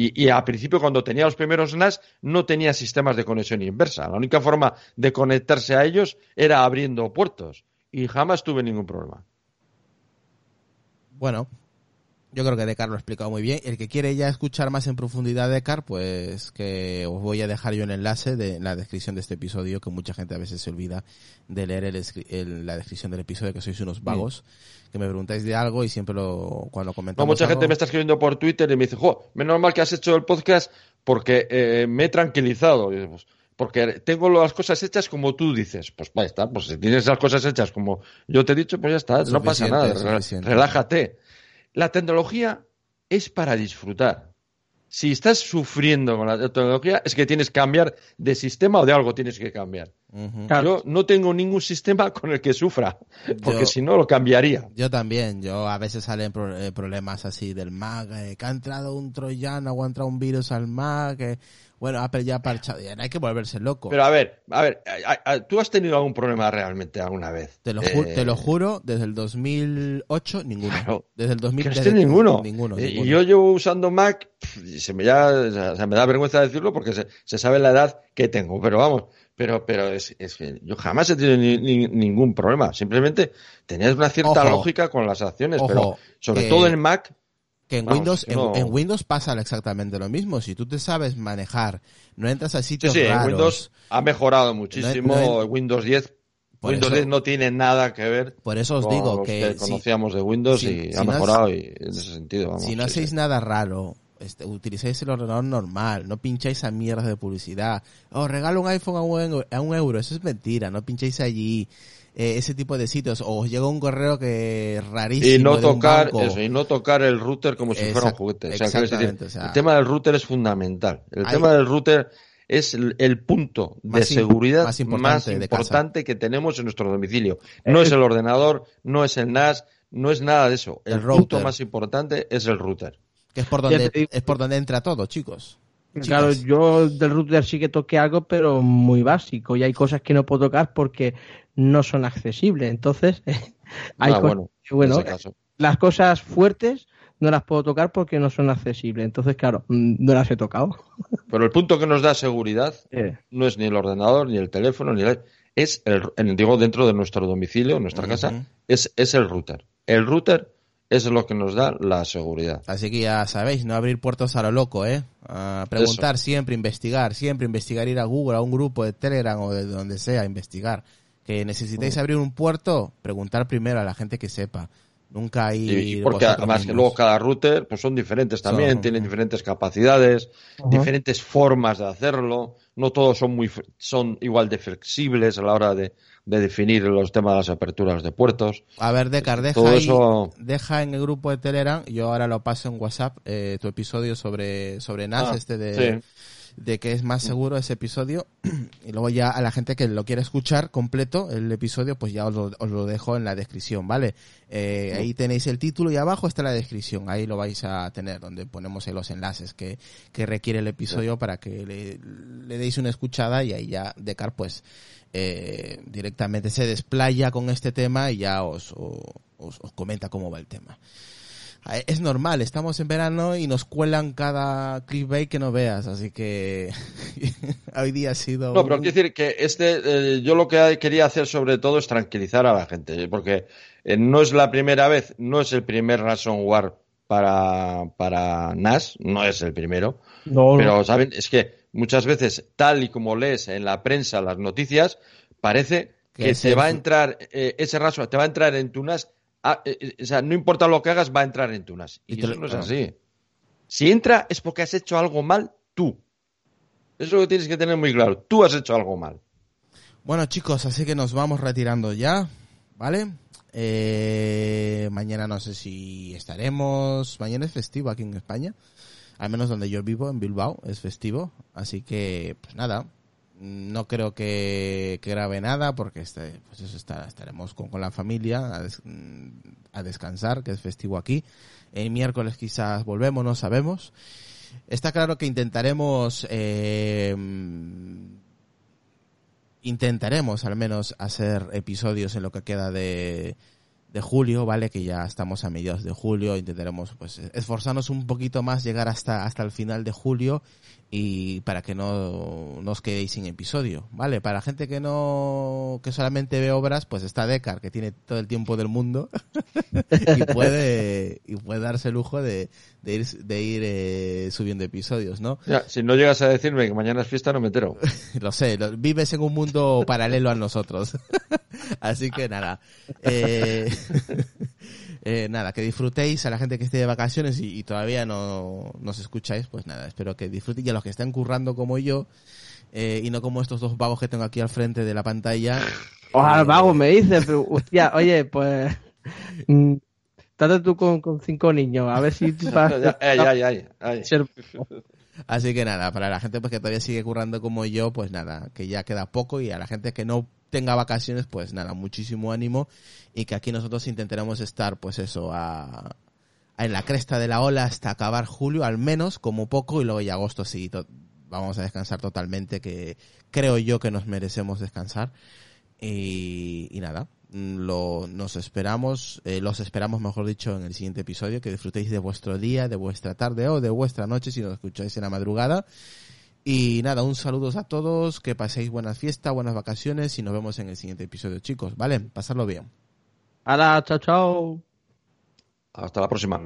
Y, y al principio, cuando tenía los primeros NAS, no tenía sistemas de conexión inversa. La única forma de conectarse a ellos era abriendo puertos. Y jamás tuve ningún problema. Bueno, yo creo que Decar lo ha explicado muy bien. El que quiere ya escuchar más en profundidad de Decar, pues que os voy a dejar yo un enlace de, en la descripción de este episodio, que mucha gente a veces se olvida de leer el, el- la descripción del episodio, que sois unos vagos, que me preguntáis de algo y siempre lo, cuando No, comentamos mucha algo- gente me está escribiendo por Twitter y me dice, jo, menos mal que has hecho el podcast porque eh, me he tranquilizado. Pues, porque tengo las cosas hechas como tú dices. Pues ya está, pues si tienes las cosas hechas como yo te he dicho, pues ya está, no pasa nada. Relájate. La tecnología es para disfrutar. Si estás sufriendo con la tecnología, es que tienes que cambiar de sistema o de algo tienes que cambiar. Claro. Yo no tengo ningún sistema con el que sufra, porque si no lo cambiaría. Yo también, yo a veces salen pro- eh, problemas así del Mac, eh, que ha entrado un troyano o ha entrado un virus al Mac, eh, bueno, Apple ya ha parchado, ya no hay que volverse loco. Pero a ver, a ver, ¿tú has tenido algún problema realmente alguna vez? Te lo, ju- Eh, te lo juro, desde el 2008, ninguno. Claro. Desde el 2000, Que no desde ninguno. Ninguno, Eh, ninguno. Y yo llevo usando Mac, y se me, ya, me da vergüenza decirlo porque se, se sabe la edad que tengo, pero vamos, pero, pero es, es que yo jamás he tenido ni- ni- ningún problema. Simplemente tenías una cierta Ojo. lógica con las acciones, Ojo, pero sobre todo en Mac, Que en Vamos, Windows, en, no- en Windows pasa exactamente lo mismo. Si tú te sabes manejar, no entras a sí, sitios sí, en raros. Windows ha mejorado muchísimo. no Windows 10, Por Windows eso- 10 no tiene nada que ver Por eso os con digo que, que si- conocíamos de Windows si- y si ha no mejorado y en ese sentido. Vamos, si no sí, hacéis sí. nada raro, este, utilizáis el ordenador normal, no pincháis a mierdas de publicidad. Os regalo un iPhone a un, a un euro, eso es mentira, no pincháis allí eh, ese tipo de sitios. O os llega un correo que rarísimo. y no de un tocar banco. eso, y no tocar el router como si fuera un juguete. O sea, quiero decir, exactamente, o sea- el tema del router es fundamental. El Hay- tema del router es el, el punto de Más seguridad más más importante importante, de casa. que tenemos en nuestro domicilio. No es el ordenador, no es el NAS, no es nada de eso. El, El punto router. más importante es el router. Que es por donde, es por donde entra todo, chicos. Claro, yo del router sí que toqué algo, pero muy básico. Y hay cosas que no puedo tocar porque no son accesibles. Entonces, hay Ah, cosas bueno, que, las cosas fuertes no las puedo tocar porque no son accesibles. Entonces, claro, mm, no las he tocado. Pero el punto que nos da seguridad no es ni el ordenador, ni el teléfono, ni el... Es el, digo, dentro de nuestro domicilio, nuestra casa, es, es el router. El router es lo que nos da la seguridad. Así que ya sabéis, no abrir puertos a lo loco, ¿eh? A preguntar siempre, investigar, siempre investigar, ir a Google, a un grupo de Telegram o de donde sea, investigar. Que necesitéis Mm. abrir un puerto, preguntar primero a la gente que sepa. Nunca ir y porque además que luego cada router pues son diferentes también, Son- tienen diferentes capacidades, diferentes formas de hacerlo, no todos son muy f- son igual de flexibles a la hora de, de definir los temas de las aperturas de puertos. A ver, Decar, deja, Todo ahí- eso- deja en el grupo de Telegram, yo ahora lo paso en WhatsApp, eh, tu episodio sobre, sobre NAS, Ah, este de, sí. De que es más seguro ese episodio. Y luego ya a la gente que lo quiera escuchar completo, el episodio, pues ya os lo, os lo dejo en la descripción, ¿vale? Eh, ahí tenéis el título y abajo está la descripción, ahí lo vais a tener, donde ponemos los enlaces que, que requiere el episodio para que le, le deis una escuchada y ahí ya Decar pues eh, directamente se desplaya con este tema y ya os, os, os comenta cómo va el tema. Es normal, estamos en verano y nos cuelan cada clickbait que no veas, así que hoy día ha sido... No, pero un- quiero decir que este, eh, yo lo que quería hacer sobre todo es tranquilizar a la gente, porque eh, no es la primera vez, no es el primer ransomware para, para NAS, no es el primero, no, no. pero saben, es que muchas veces, tal y como lees en la prensa las noticias, parece Que que te el va a entrar eh, ese ransomware, te va a entrar en tu NAS, ah, eh, eh, o sea, no importa lo que hagas, va a entrar en tu NAS. Y eso no es así. Si entra es porque has hecho algo mal tú. Eso es lo tienes que tener muy claro. Tú has hecho algo mal. Bueno chicos, así que nos vamos retirando ya, ¿vale? Eh, mañana no sé si estaremos, mañana es festivo aquí en España, al menos donde yo vivo, en Bilbao, es festivo, así que pues nada, no creo que, que grabe nada porque este, pues eso está, estaremos con, la familia a, des- a descansar, que es festivo aquí. El miércoles quizás volvemos, no sabemos. Está claro que intentaremos eh, intentaremos al menos hacer episodios en lo que queda de, de julio, ¿vale? Que ya estamos a mediados de julio, intentaremos pues esforzarnos un poquito más, llegar hasta, hasta el final de julio y para que no, no os quedéis sin episodio, ¿vale? Para gente que no, que solamente ve obras, pues está Decar, que tiene todo el tiempo del mundo y puede, y puede darse el lujo de, de ir, de ir eh, subiendo episodios, ¿no? Ya, si no llegas a decirme que mañana es fiesta, no me entero. Lo sé, lo- vives en un mundo paralelo a nosotros. Así que nada. Eh, eh, nada, que disfrutéis a la gente que esté de vacaciones y, y todavía no nos escucháis, pues nada, espero que disfrutéis. Y a los que estén currando como yo, eh, y no como estos dos vagos que tengo aquí al frente de la pantalla. Ojalá eh, vago me dice, pero hostia, oye, pues. mm, Trata tú con, con cinco niños, a ver si ay, ay, ay, ay. a ser- Así que nada, para la gente pues que todavía sigue currando como yo, pues nada, que ya queda poco y a la gente que no tenga vacaciones, pues nada, muchísimo ánimo y que aquí nosotros intentaremos estar pues eso a, a en la cresta de la ola hasta acabar julio al menos como poco y luego ya agosto sí vamos a descansar totalmente que creo yo que nos merecemos descansar y, y nada lo, nos esperamos, eh, los esperamos, mejor dicho, en el siguiente episodio, que disfrutéis de vuestro día, de vuestra tarde o de vuestra noche si nos escucháis en la madrugada. Y nada, un saludo a todos, que paséis buenas fiestas, buenas vacaciones y nos vemos en el siguiente episodio, chicos, ¿vale? Pasarlo bien. Hala, chao, chao. Hasta la próxima.